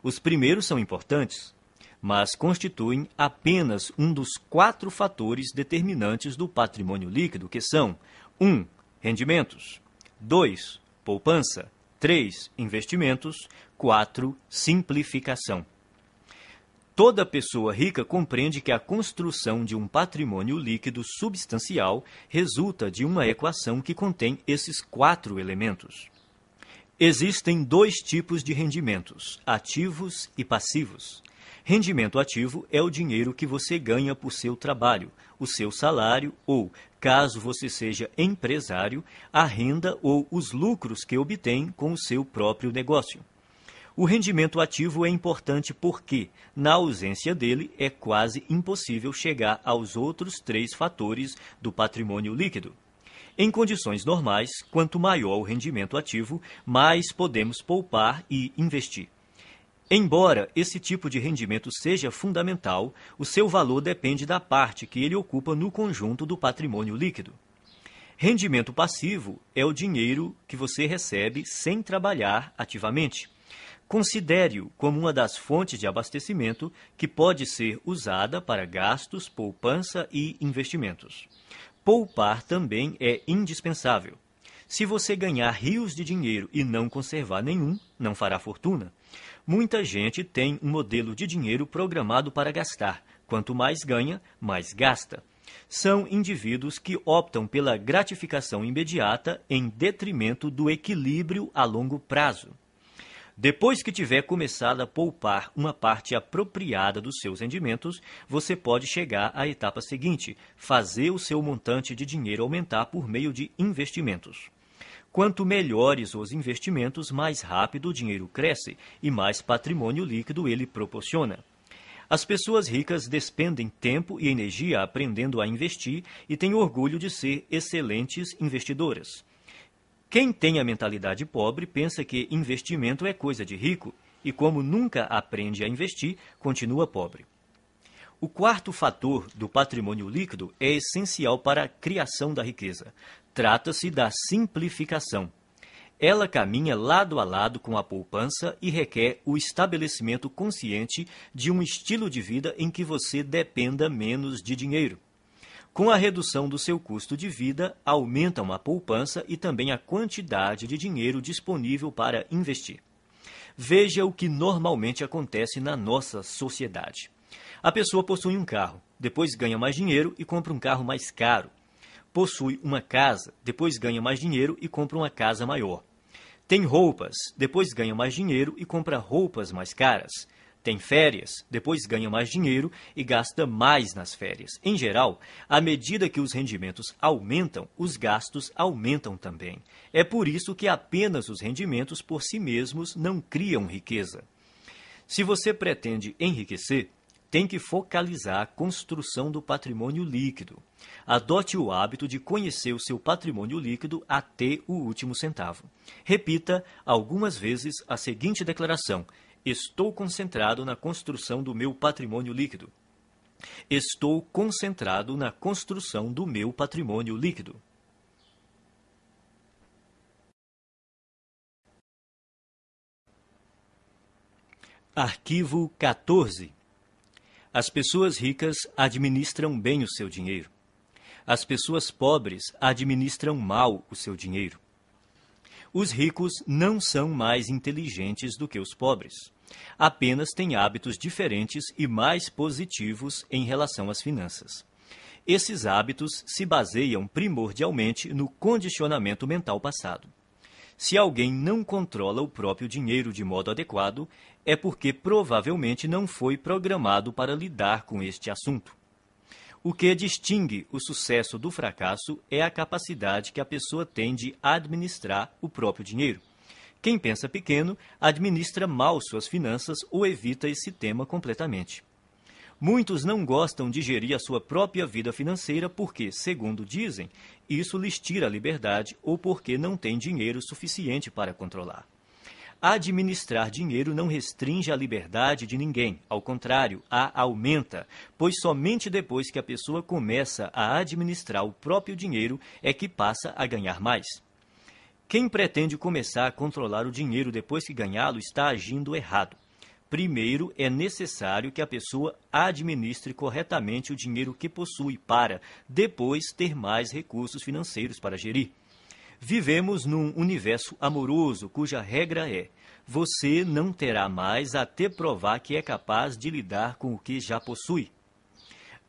Os primeiros são importantes, mas constituem apenas um dos quatro fatores determinantes do patrimônio líquido, que são 1. Um, rendimentos. 2. Poupança. 3. Investimentos. 4. Simplificação. Toda pessoa rica compreende que a construção de um patrimônio líquido substancial resulta de uma equação que contém esses quatro elementos. Existem dois tipos de rendimentos, ativos e passivos. Rendimento ativo é o dinheiro que você ganha por seu trabalho, o seu salário ou, caso você seja empresário, a renda ou os lucros que obtém com o seu próprio negócio. O rendimento ativo é importante porque, na ausência dele, é quase impossível chegar aos outros três fatores do patrimônio líquido. Em condições normais, quanto maior o rendimento ativo, mais podemos poupar e investir. Embora esse tipo de rendimento seja fundamental, o seu valor depende da parte que ele ocupa no conjunto do patrimônio líquido. Rendimento passivo é o dinheiro que você recebe sem trabalhar ativamente. Considere-o como uma das fontes de abastecimento que pode ser usada para gastos, poupança e investimentos. Poupar também é indispensável. Se você ganhar rios de dinheiro e não conservar nenhum, não fará fortuna. Muita gente tem um modelo de dinheiro programado para gastar. Quanto mais ganha, mais gasta. São indivíduos que optam pela gratificação imediata em detrimento do equilíbrio a longo prazo. Depois que tiver começado a poupar uma parte apropriada dos seus rendimentos, você pode chegar à etapa seguinte: fazer o seu montante de dinheiro aumentar por meio de investimentos. Quanto melhores os investimentos, mais rápido o dinheiro cresce e mais patrimônio líquido ele proporciona. As pessoas ricas despendem tempo e energia aprendendo a investir e têm orgulho de ser excelentes investidoras. Quem tem a mentalidade pobre pensa que investimento é coisa de rico e, como nunca aprende a investir, continua pobre. O quarto fator do patrimônio líquido é essencial para a criação da riqueza. Trata-se da simplificação. Ela caminha lado a lado com a poupança e requer o estabelecimento consciente de um estilo de vida em que você dependa menos de dinheiro. Com a redução do seu custo de vida, aumentam a poupança e também a quantidade de dinheiro disponível para investir. Veja o que normalmente acontece na nossa sociedade. A pessoa possui um carro, depois ganha mais dinheiro e compra um carro mais caro. Possui uma casa, depois ganha mais dinheiro e compra uma casa maior. Tem roupas, depois ganha mais dinheiro e compra roupas mais caras. Tem férias, depois ganha mais dinheiro e gasta mais nas férias. Em geral, à medida que os rendimentos aumentam, os gastos aumentam também. É por isso que apenas os rendimentos por si mesmos não criam riqueza. Se você pretende enriquecer, tem que focalizar a construção do patrimônio líquido. Adote o hábito de conhecer o seu patrimônio líquido até o último centavo. Repita algumas vezes a seguinte declaração: Estou concentrado na construção do meu patrimônio líquido. Estou concentrado na construção do meu patrimônio líquido. Arquivo 14. As pessoas ricas administram bem o seu dinheiro. As pessoas pobres administram mal o seu dinheiro. Os ricos não são mais inteligentes do que os pobres. Apenas têm hábitos diferentes e mais positivos em relação às finanças. Esses hábitos se baseiam primordialmente no condicionamento mental passado. Se alguém não controla o próprio dinheiro de modo adequado, é porque provavelmente não foi programado para lidar com este assunto. O que distingue o sucesso do fracasso é a capacidade que a pessoa tem de administrar o próprio dinheiro. Quem pensa pequeno administra mal suas finanças ou evita esse tema completamente. Muitos não gostam de gerir a sua própria vida financeira porque, segundo dizem, isso lhes tira a liberdade ou porque não têm dinheiro suficiente para controlar. Administrar dinheiro não restringe a liberdade de ninguém, ao contrário, a aumenta, pois somente depois que a pessoa começa a administrar o próprio dinheiro é que passa a ganhar mais. Quem pretende começar a controlar o dinheiro depois que ganhá-lo está agindo errado. Primeiro, é necessário que a pessoa administre corretamente o dinheiro que possui para, depois, ter mais recursos financeiros para gerir. Vivemos num universo amoroso cuja regra é: você não terá mais até provar que é capaz de lidar com o que já possui.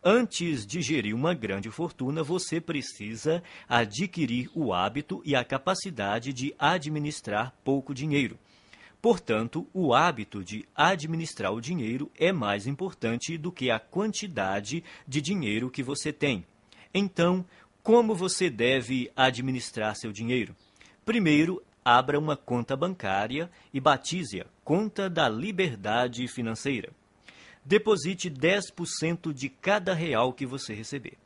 Antes de gerir uma grande fortuna, você precisa adquirir o hábito e a capacidade de administrar pouco dinheiro. Portanto, o hábito de administrar o dinheiro é mais importante do que a quantidade de dinheiro que você tem. Então, como você deve administrar seu dinheiro? Primeiro, abra uma conta bancária e batize-a Conta da Liberdade Financeira. Deposite 10% de cada real que você receber.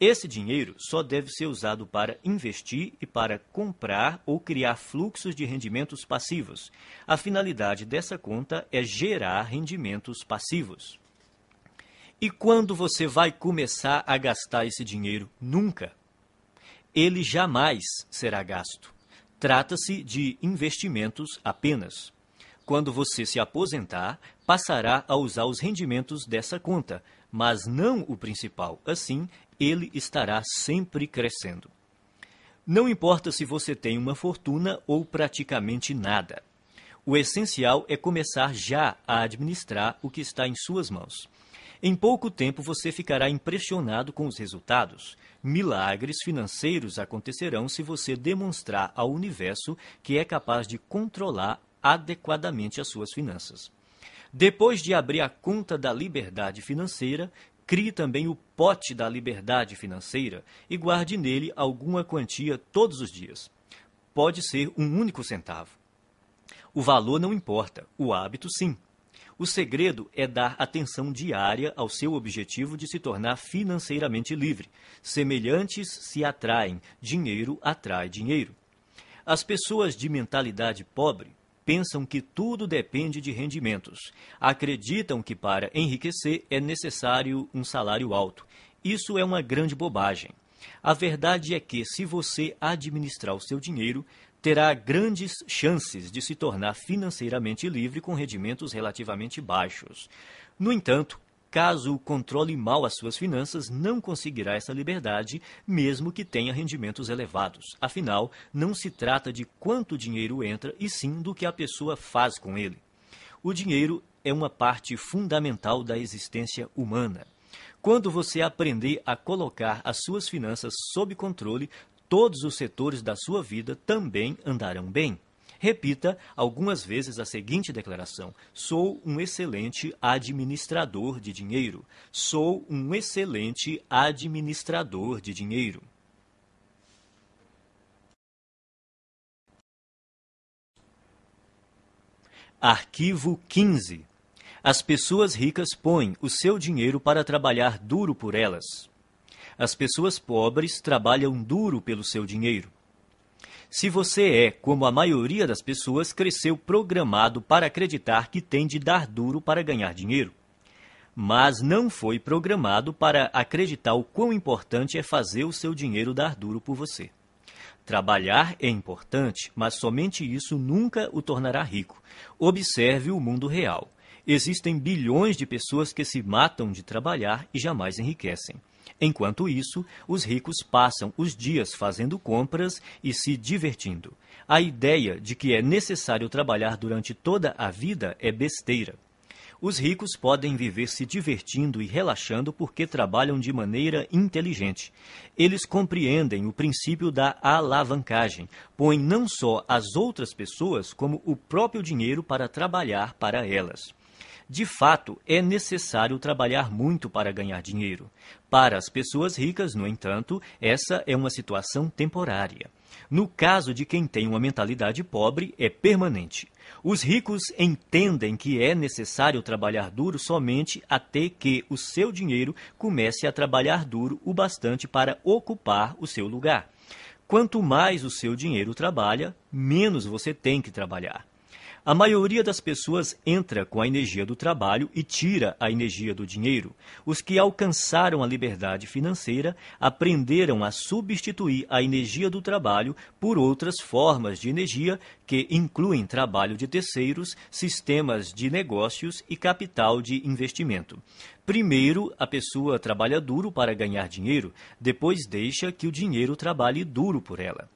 Esse dinheiro só deve ser usado para investir e para comprar ou criar fluxos de rendimentos passivos. A finalidade dessa conta é gerar rendimentos passivos. E quando você vai começar a gastar esse dinheiro? Nunca. Ele jamais será gasto. Trata-se de investimentos apenas. Quando você se aposentar, passará a usar os rendimentos dessa conta, mas não o principal. Assim, ele estará sempre crescendo. Não importa se você tem uma fortuna ou praticamente nada. O essencial é começar já a administrar o que está em suas mãos. Em pouco tempo você ficará impressionado com os resultados. Milagres financeiros acontecerão se você demonstrar ao universo que é capaz de controlar adequadamente as suas finanças. Depois de abrir a conta da liberdade financeira, Crie também o pote da liberdade financeira e guarde nele alguma quantia todos os dias. Pode ser um único centavo. O valor não importa, o hábito sim. O segredo é dar atenção diária ao seu objetivo de se tornar financeiramente livre. Semelhantes se atraem, dinheiro atrai dinheiro. As pessoas de mentalidade pobre pensam que tudo depende de rendimentos. Acreditam que para enriquecer é necessário um salário alto. Isso é uma grande bobagem. A verdade é que, se você administrar o seu dinheiro, terá grandes chances de se tornar financeiramente livre com rendimentos relativamente baixos. No entanto, Caso controle mal as suas finanças, não conseguirá essa liberdade, mesmo que tenha rendimentos elevados. Afinal, não se trata de quanto dinheiro entra, e sim do que a pessoa faz com ele. O dinheiro é uma parte fundamental da existência humana. Quando você aprender a colocar as suas finanças sob controle, todos os setores da sua vida também andarão bem. Repita algumas vezes a seguinte declaração: Sou um excelente administrador de dinheiro. Sou um excelente administrador de dinheiro. Arquivo 15. As pessoas ricas põem o seu dinheiro para trabalhar duro por elas. As pessoas pobres trabalham duro pelo seu dinheiro. Se você é, como a maioria das pessoas, cresceu programado para acreditar que tem de dar duro para ganhar dinheiro. Mas não foi programado para acreditar o quão importante é fazer o seu dinheiro dar duro por você. Trabalhar é importante, mas somente isso nunca o tornará rico. Observe o mundo real. Existem bilhões de pessoas que se matam de trabalhar e jamais enriquecem. Enquanto isso, os ricos passam os dias fazendo compras e se divertindo. A ideia de que é necessário trabalhar durante toda a vida é besteira. Os ricos podem viver se divertindo e relaxando porque trabalham de maneira inteligente. Eles compreendem o princípio da alavancagem, põem não só as outras pessoas, como o próprio dinheiro para trabalhar para elas. De fato, é necessário trabalhar muito para ganhar dinheiro. Para as pessoas ricas, no entanto, essa é uma situação temporária. No caso de quem tem uma mentalidade pobre, é permanente. Os ricos entendem que é necessário trabalhar duro somente até que o seu dinheiro comece a trabalhar duro o bastante para ocupar o seu lugar. Quanto mais o seu dinheiro trabalha, menos você tem que trabalhar. A maioria das pessoas entra com a energia do trabalho e tira a energia do dinheiro. Os que alcançaram a liberdade financeira aprenderam a substituir a energia do trabalho por outras formas de energia que incluem trabalho de terceiros, sistemas de negócios e capital de investimento. Primeiro, a pessoa trabalha duro para ganhar dinheiro, depois deixa que o dinheiro trabalhe duro por ela.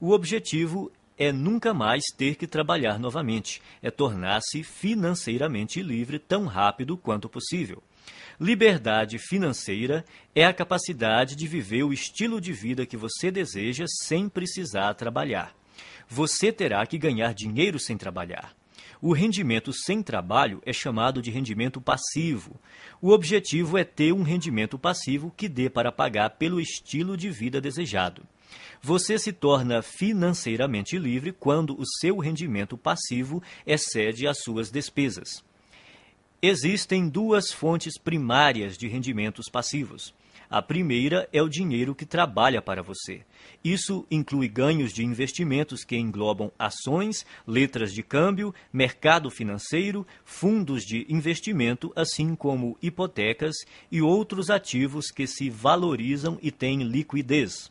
O objetivo é nunca mais ter que trabalhar novamente, é tornar-se financeiramente livre tão rápido quanto possível. Liberdade financeira é a capacidade de viver o estilo de vida que você deseja sem precisar trabalhar. Você terá que ganhar dinheiro sem trabalhar. O rendimento sem trabalho é chamado de rendimento passivo. O objetivo é ter um rendimento passivo que dê para pagar pelo estilo de vida desejado. Você se torna financeiramente livre quando o seu rendimento passivo excede as suas despesas. Existem duas fontes primárias de rendimentos passivos. A primeira é o dinheiro que trabalha para você. Isso inclui ganhos de investimentos que englobam ações, letras de câmbio, mercado financeiro, fundos de investimento, assim como hipotecas e outros ativos que se valorizam e têm liquidez.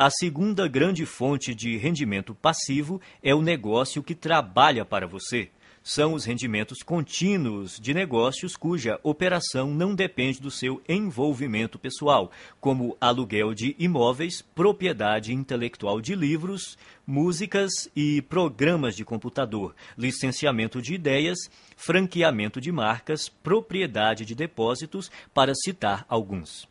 A segunda grande fonte de rendimento passivo é o negócio que trabalha para você. São os rendimentos contínuos de negócios cuja operação não depende do seu envolvimento pessoal, como aluguel de imóveis, propriedade intelectual de livros, músicas e programas de computador, licenciamento de ideias, franqueamento de marcas, propriedade de depósitos, para citar alguns.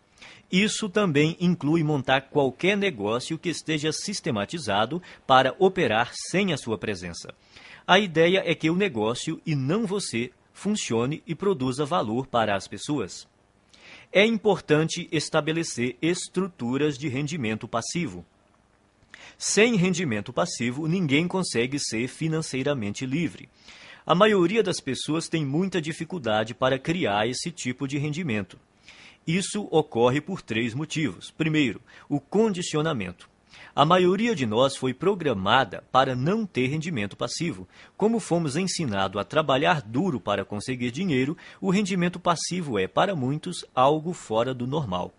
Isso também inclui montar qualquer negócio que esteja sistematizado para operar sem a sua presença. A ideia é que o negócio e não você funcione e produza valor para as pessoas. É importante estabelecer estruturas de rendimento passivo. Sem rendimento passivo, ninguém consegue ser financeiramente livre. A maioria das pessoas tem muita dificuldade para criar esse tipo de rendimento. Isso ocorre por três motivos. Primeiro, o condicionamento. A maioria de nós foi programada para não ter rendimento passivo. Como fomos ensinados a trabalhar duro para conseguir dinheiro, o rendimento passivo é, para muitos, algo fora do normal.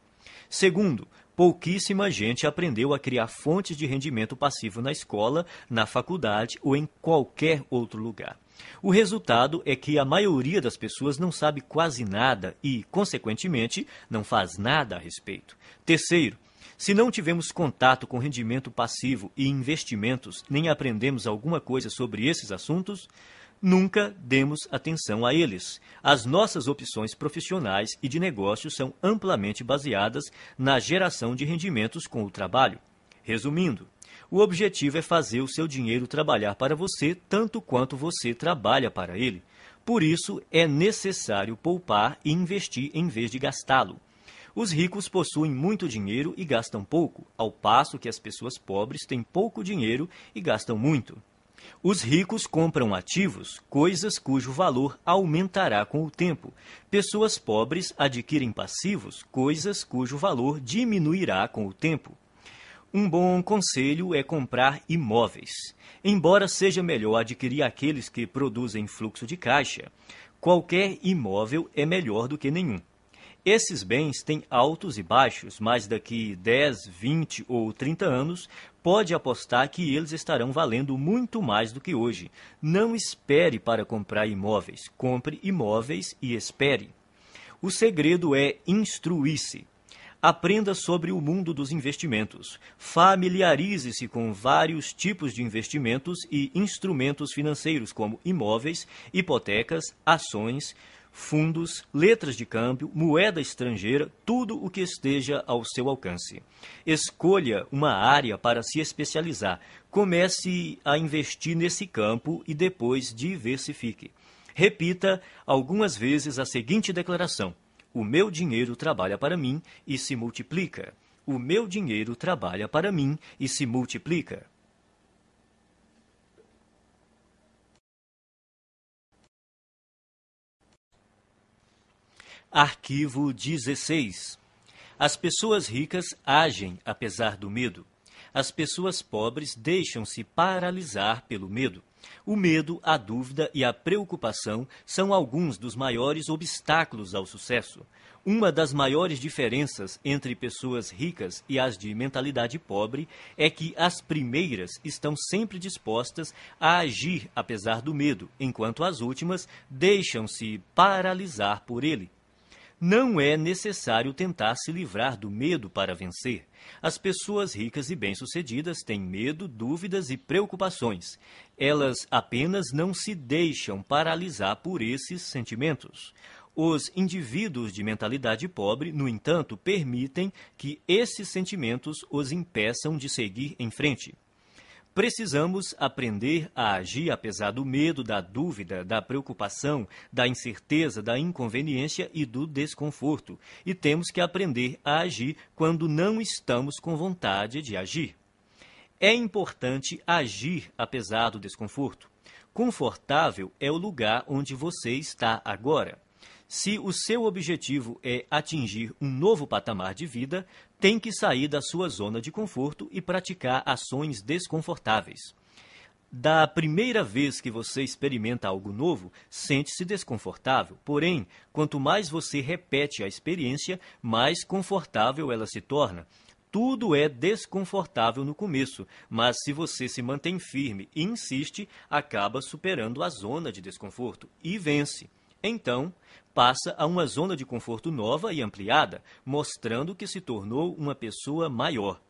Segundo, pouquíssima gente aprendeu a criar fontes de rendimento passivo na escola, na faculdade ou em qualquer outro lugar. O resultado é que a maioria das pessoas não sabe quase nada e, consequentemente, não faz nada a respeito. Terceiro, se não tivemos contato com rendimento passivo e investimentos, nem aprendemos alguma coisa sobre esses assuntos, nunca demos atenção a eles. As nossas opções profissionais e de negócios são amplamente baseadas na geração de rendimentos com o trabalho. Resumindo, o objetivo é fazer o seu dinheiro trabalhar para você tanto quanto você trabalha para ele. Por isso, é necessário poupar e investir em vez de gastá-lo. Os ricos possuem muito dinheiro e gastam pouco, ao passo que as pessoas pobres têm pouco dinheiro e gastam muito. Os ricos compram ativos, coisas cujo valor aumentará com o tempo. Pessoas pobres adquirem passivos, coisas cujo valor diminuirá com o tempo. Um bom conselho é comprar imóveis. Embora seja melhor adquirir aqueles que produzem fluxo de caixa, qualquer imóvel é melhor do que nenhum. Esses bens têm altos e baixos, mas daqui 10, 20 ou 30 anos, pode apostar que eles estarão valendo muito mais do que hoje. Não espere para comprar imóveis, compre imóveis e espere. O segredo é instruir-se. Aprenda sobre o mundo dos investimentos. Familiarize-se com vários tipos de investimentos e instrumentos financeiros, como imóveis, hipotecas, ações, fundos, letras de câmbio, moeda estrangeira, tudo o que esteja ao seu alcance. Escolha uma área para se especializar. Comece a investir nesse campo e depois diversifique. Repita algumas vezes a seguinte declaração: o meu dinheiro trabalha para mim e se multiplica. O meu dinheiro trabalha para mim e se multiplica. Arquivo 16. As pessoas ricas agem apesar do medo. As pessoas pobres deixam-se paralisar pelo medo. O medo, a dúvida e a preocupação são alguns dos maiores obstáculos ao sucesso. Uma das maiores diferenças entre pessoas ricas e as de mentalidade pobre é que as primeiras estão sempre dispostas a agir apesar do medo, enquanto as últimas deixam-se paralisar por ele. Não é necessário tentar se livrar do medo para vencer. As pessoas ricas e bem-sucedidas têm medo, dúvidas e preocupações. Elas apenas não se deixam paralisar por esses sentimentos. Os indivíduos de mentalidade pobre, no entanto, permitem que esses sentimentos os impeçam de seguir em frente. Precisamos aprender a agir apesar do medo, da dúvida, da preocupação, da incerteza, da inconveniência e do desconforto. E temos que aprender a agir quando não estamos com vontade de agir. É importante agir apesar do desconforto. Confortável é o lugar onde você está agora. Se o seu objetivo é atingir um novo patamar de vida, tem que sair da sua zona de conforto e praticar ações desconfortáveis. Da primeira vez que você experimenta algo novo, sente-se desconfortável. Porém, quanto mais você repete a experiência, mais confortável ela se torna. Tudo é desconfortável no começo, mas se você se mantém firme e insiste, acaba superando a zona de desconforto e vence. Então, passa a uma zona de conforto nova e ampliada, mostrando que se tornou uma pessoa maior.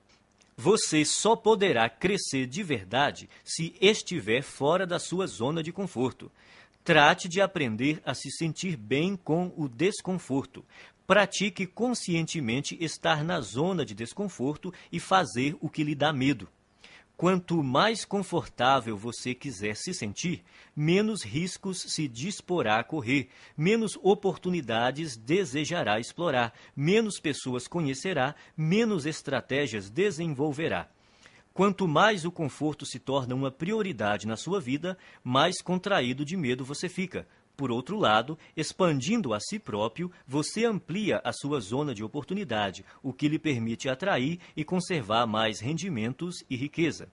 Você só poderá crescer de verdade se estiver fora da sua zona de conforto. Trate de aprender a se sentir bem com o desconforto. Pratique conscientemente estar na zona de desconforto e fazer o que lhe dá medo. Quanto mais confortável você quiser se sentir, menos riscos se disporá a correr, menos oportunidades desejará explorar, menos pessoas conhecerá, menos estratégias desenvolverá. Quanto mais o conforto se torna uma prioridade na sua vida, mais contraído de medo você fica. Por outro lado, expandindo a si próprio, você amplia a sua zona de oportunidade, o que lhe permite atrair e conservar mais rendimentos e riqueza.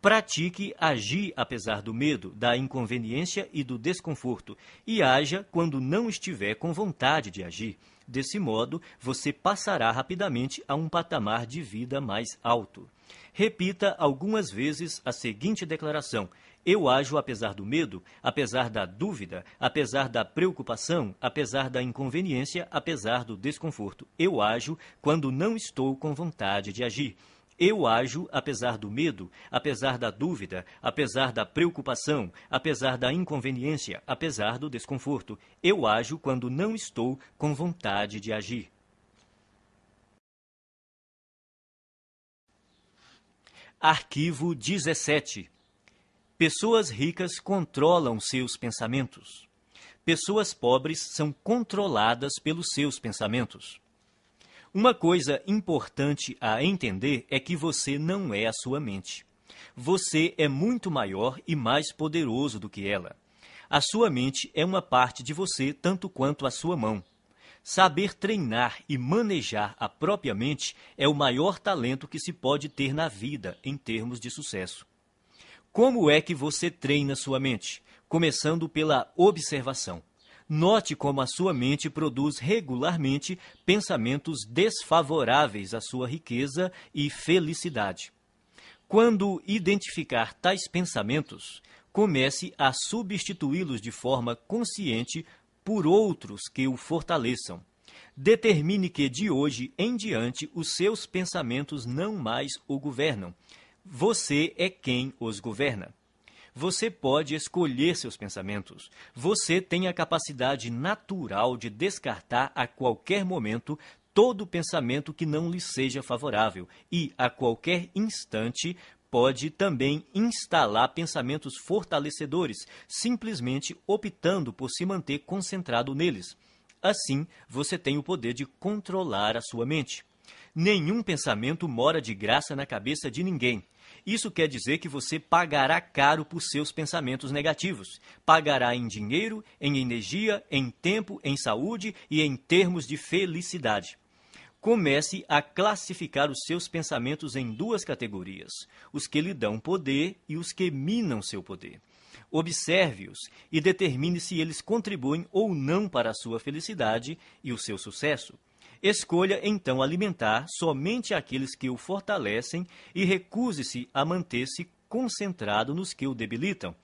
Pratique agir apesar do medo, da inconveniência e do desconforto, e haja quando não estiver com vontade de agir. Desse modo, você passará rapidamente a um patamar de vida mais alto. Repita algumas vezes a seguinte declaração: eu ajo apesar do medo, apesar da dúvida, apesar da preocupação, apesar da inconveniência, apesar do desconforto. Eu ajo quando não estou com vontade de agir. Eu ajo apesar do medo, apesar da dúvida, apesar da preocupação, apesar da inconveniência, apesar do desconforto. Eu ajo quando não estou com vontade de agir. Arquivo 17 Pessoas ricas controlam seus pensamentos. Pessoas pobres são controladas pelos seus pensamentos. Uma coisa importante a entender é que você não é a sua mente. Você é muito maior e mais poderoso do que ela. A sua mente é uma parte de você tanto quanto a sua mão. Saber treinar e manejar a própria mente é o maior talento que se pode ter na vida em termos de sucesso. Como é que você treina sua mente? Começando pela observação. Note como a sua mente produz regularmente pensamentos desfavoráveis à sua riqueza e felicidade. Quando identificar tais pensamentos, comece a substituí-los de forma consciente por outros que o fortaleçam. Determine que de hoje em diante os seus pensamentos não mais o governam. Você é quem os governa. Você pode escolher seus pensamentos. Você tem a capacidade natural de descartar a qualquer momento todo pensamento que não lhe seja favorável e, a qualquer instante, pode também instalar pensamentos fortalecedores, simplesmente optando por se manter concentrado neles. Assim, você tem o poder de controlar a sua mente. Nenhum pensamento mora de graça na cabeça de ninguém. Isso quer dizer que você pagará caro por seus pensamentos negativos. Pagará em dinheiro, em energia, em tempo, em saúde e em termos de felicidade. Comece a classificar os seus pensamentos em duas categorias: os que lhe dão poder e os que minam seu poder. Observe-os e determine se eles contribuem ou não para a sua felicidade e o seu sucesso. Escolha então alimentar somente aqueles que o fortalecem e recuse-se a manter-se concentrado nos que o debilitam.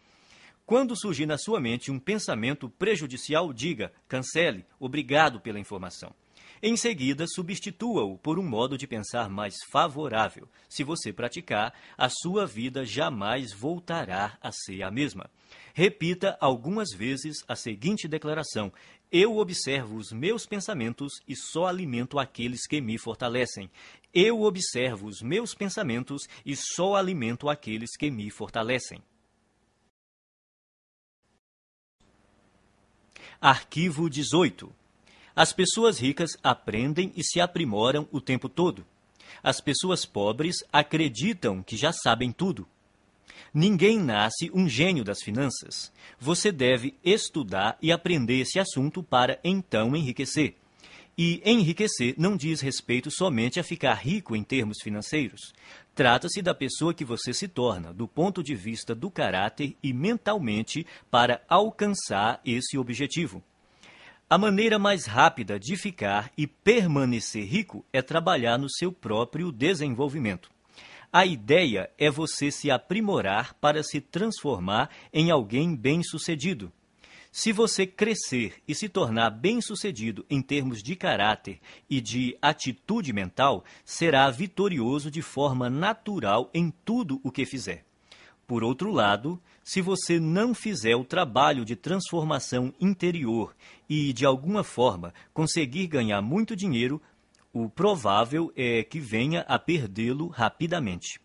Quando surgir na sua mente um pensamento prejudicial, diga, cancele, obrigado pela informação. Em seguida, substitua-o por um modo de pensar mais favorável. Se você praticar, a sua vida jamais voltará a ser a mesma. Repita algumas vezes a seguinte declaração: Eu observo os meus pensamentos e só alimento aqueles que me fortalecem. Eu observo os meus pensamentos e só alimento aqueles que me fortalecem. Arquivo 18 as pessoas ricas aprendem e se aprimoram o tempo todo. As pessoas pobres acreditam que já sabem tudo. Ninguém nasce um gênio das finanças. Você deve estudar e aprender esse assunto para então enriquecer. E enriquecer não diz respeito somente a ficar rico em termos financeiros. Trata-se da pessoa que você se torna, do ponto de vista do caráter e mentalmente, para alcançar esse objetivo. A maneira mais rápida de ficar e permanecer rico é trabalhar no seu próprio desenvolvimento. A ideia é você se aprimorar para se transformar em alguém bem-sucedido. Se você crescer e se tornar bem-sucedido em termos de caráter e de atitude mental, será vitorioso de forma natural em tudo o que fizer. Por outro lado, se você não fizer o trabalho de transformação interior e, de alguma forma, conseguir ganhar muito dinheiro, o provável é que venha a perdê-lo rapidamente.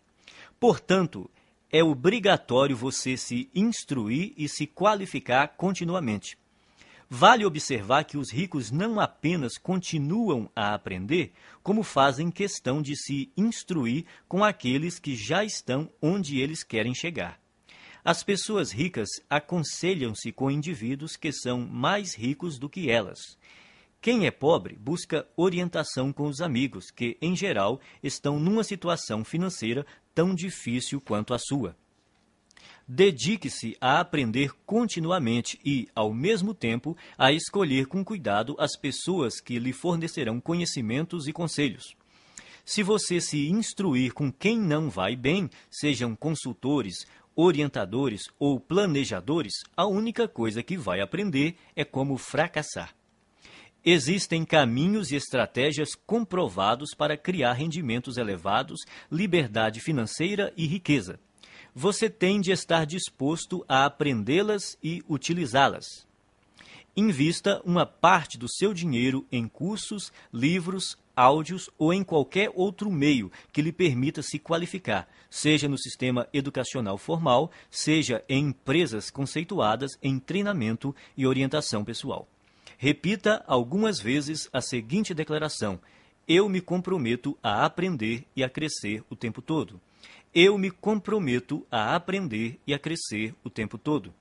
Portanto, é obrigatório você se instruir e se qualificar continuamente. Vale observar que os ricos não apenas continuam a aprender, como fazem questão de se instruir com aqueles que já estão onde eles querem chegar. As pessoas ricas aconselham-se com indivíduos que são mais ricos do que elas. Quem é pobre busca orientação com os amigos, que, em geral, estão numa situação financeira tão difícil quanto a sua. Dedique-se a aprender continuamente e, ao mesmo tempo, a escolher com cuidado as pessoas que lhe fornecerão conhecimentos e conselhos. Se você se instruir com quem não vai bem, sejam consultores, orientadores ou planejadores, a única coisa que vai aprender é como fracassar. Existem caminhos e estratégias comprovados para criar rendimentos elevados, liberdade financeira e riqueza você tem de estar disposto a aprendê-las e utilizá-las. Invista uma parte do seu dinheiro em cursos, livros, áudios ou em qualquer outro meio que lhe permita se qualificar, seja no sistema educacional formal, seja em empresas conceituadas em treinamento e orientação pessoal. Repita algumas vezes a seguinte declaração: Eu me comprometo a aprender e a crescer o tempo todo eu me comprometo a aprender e a crescer o tempo todo.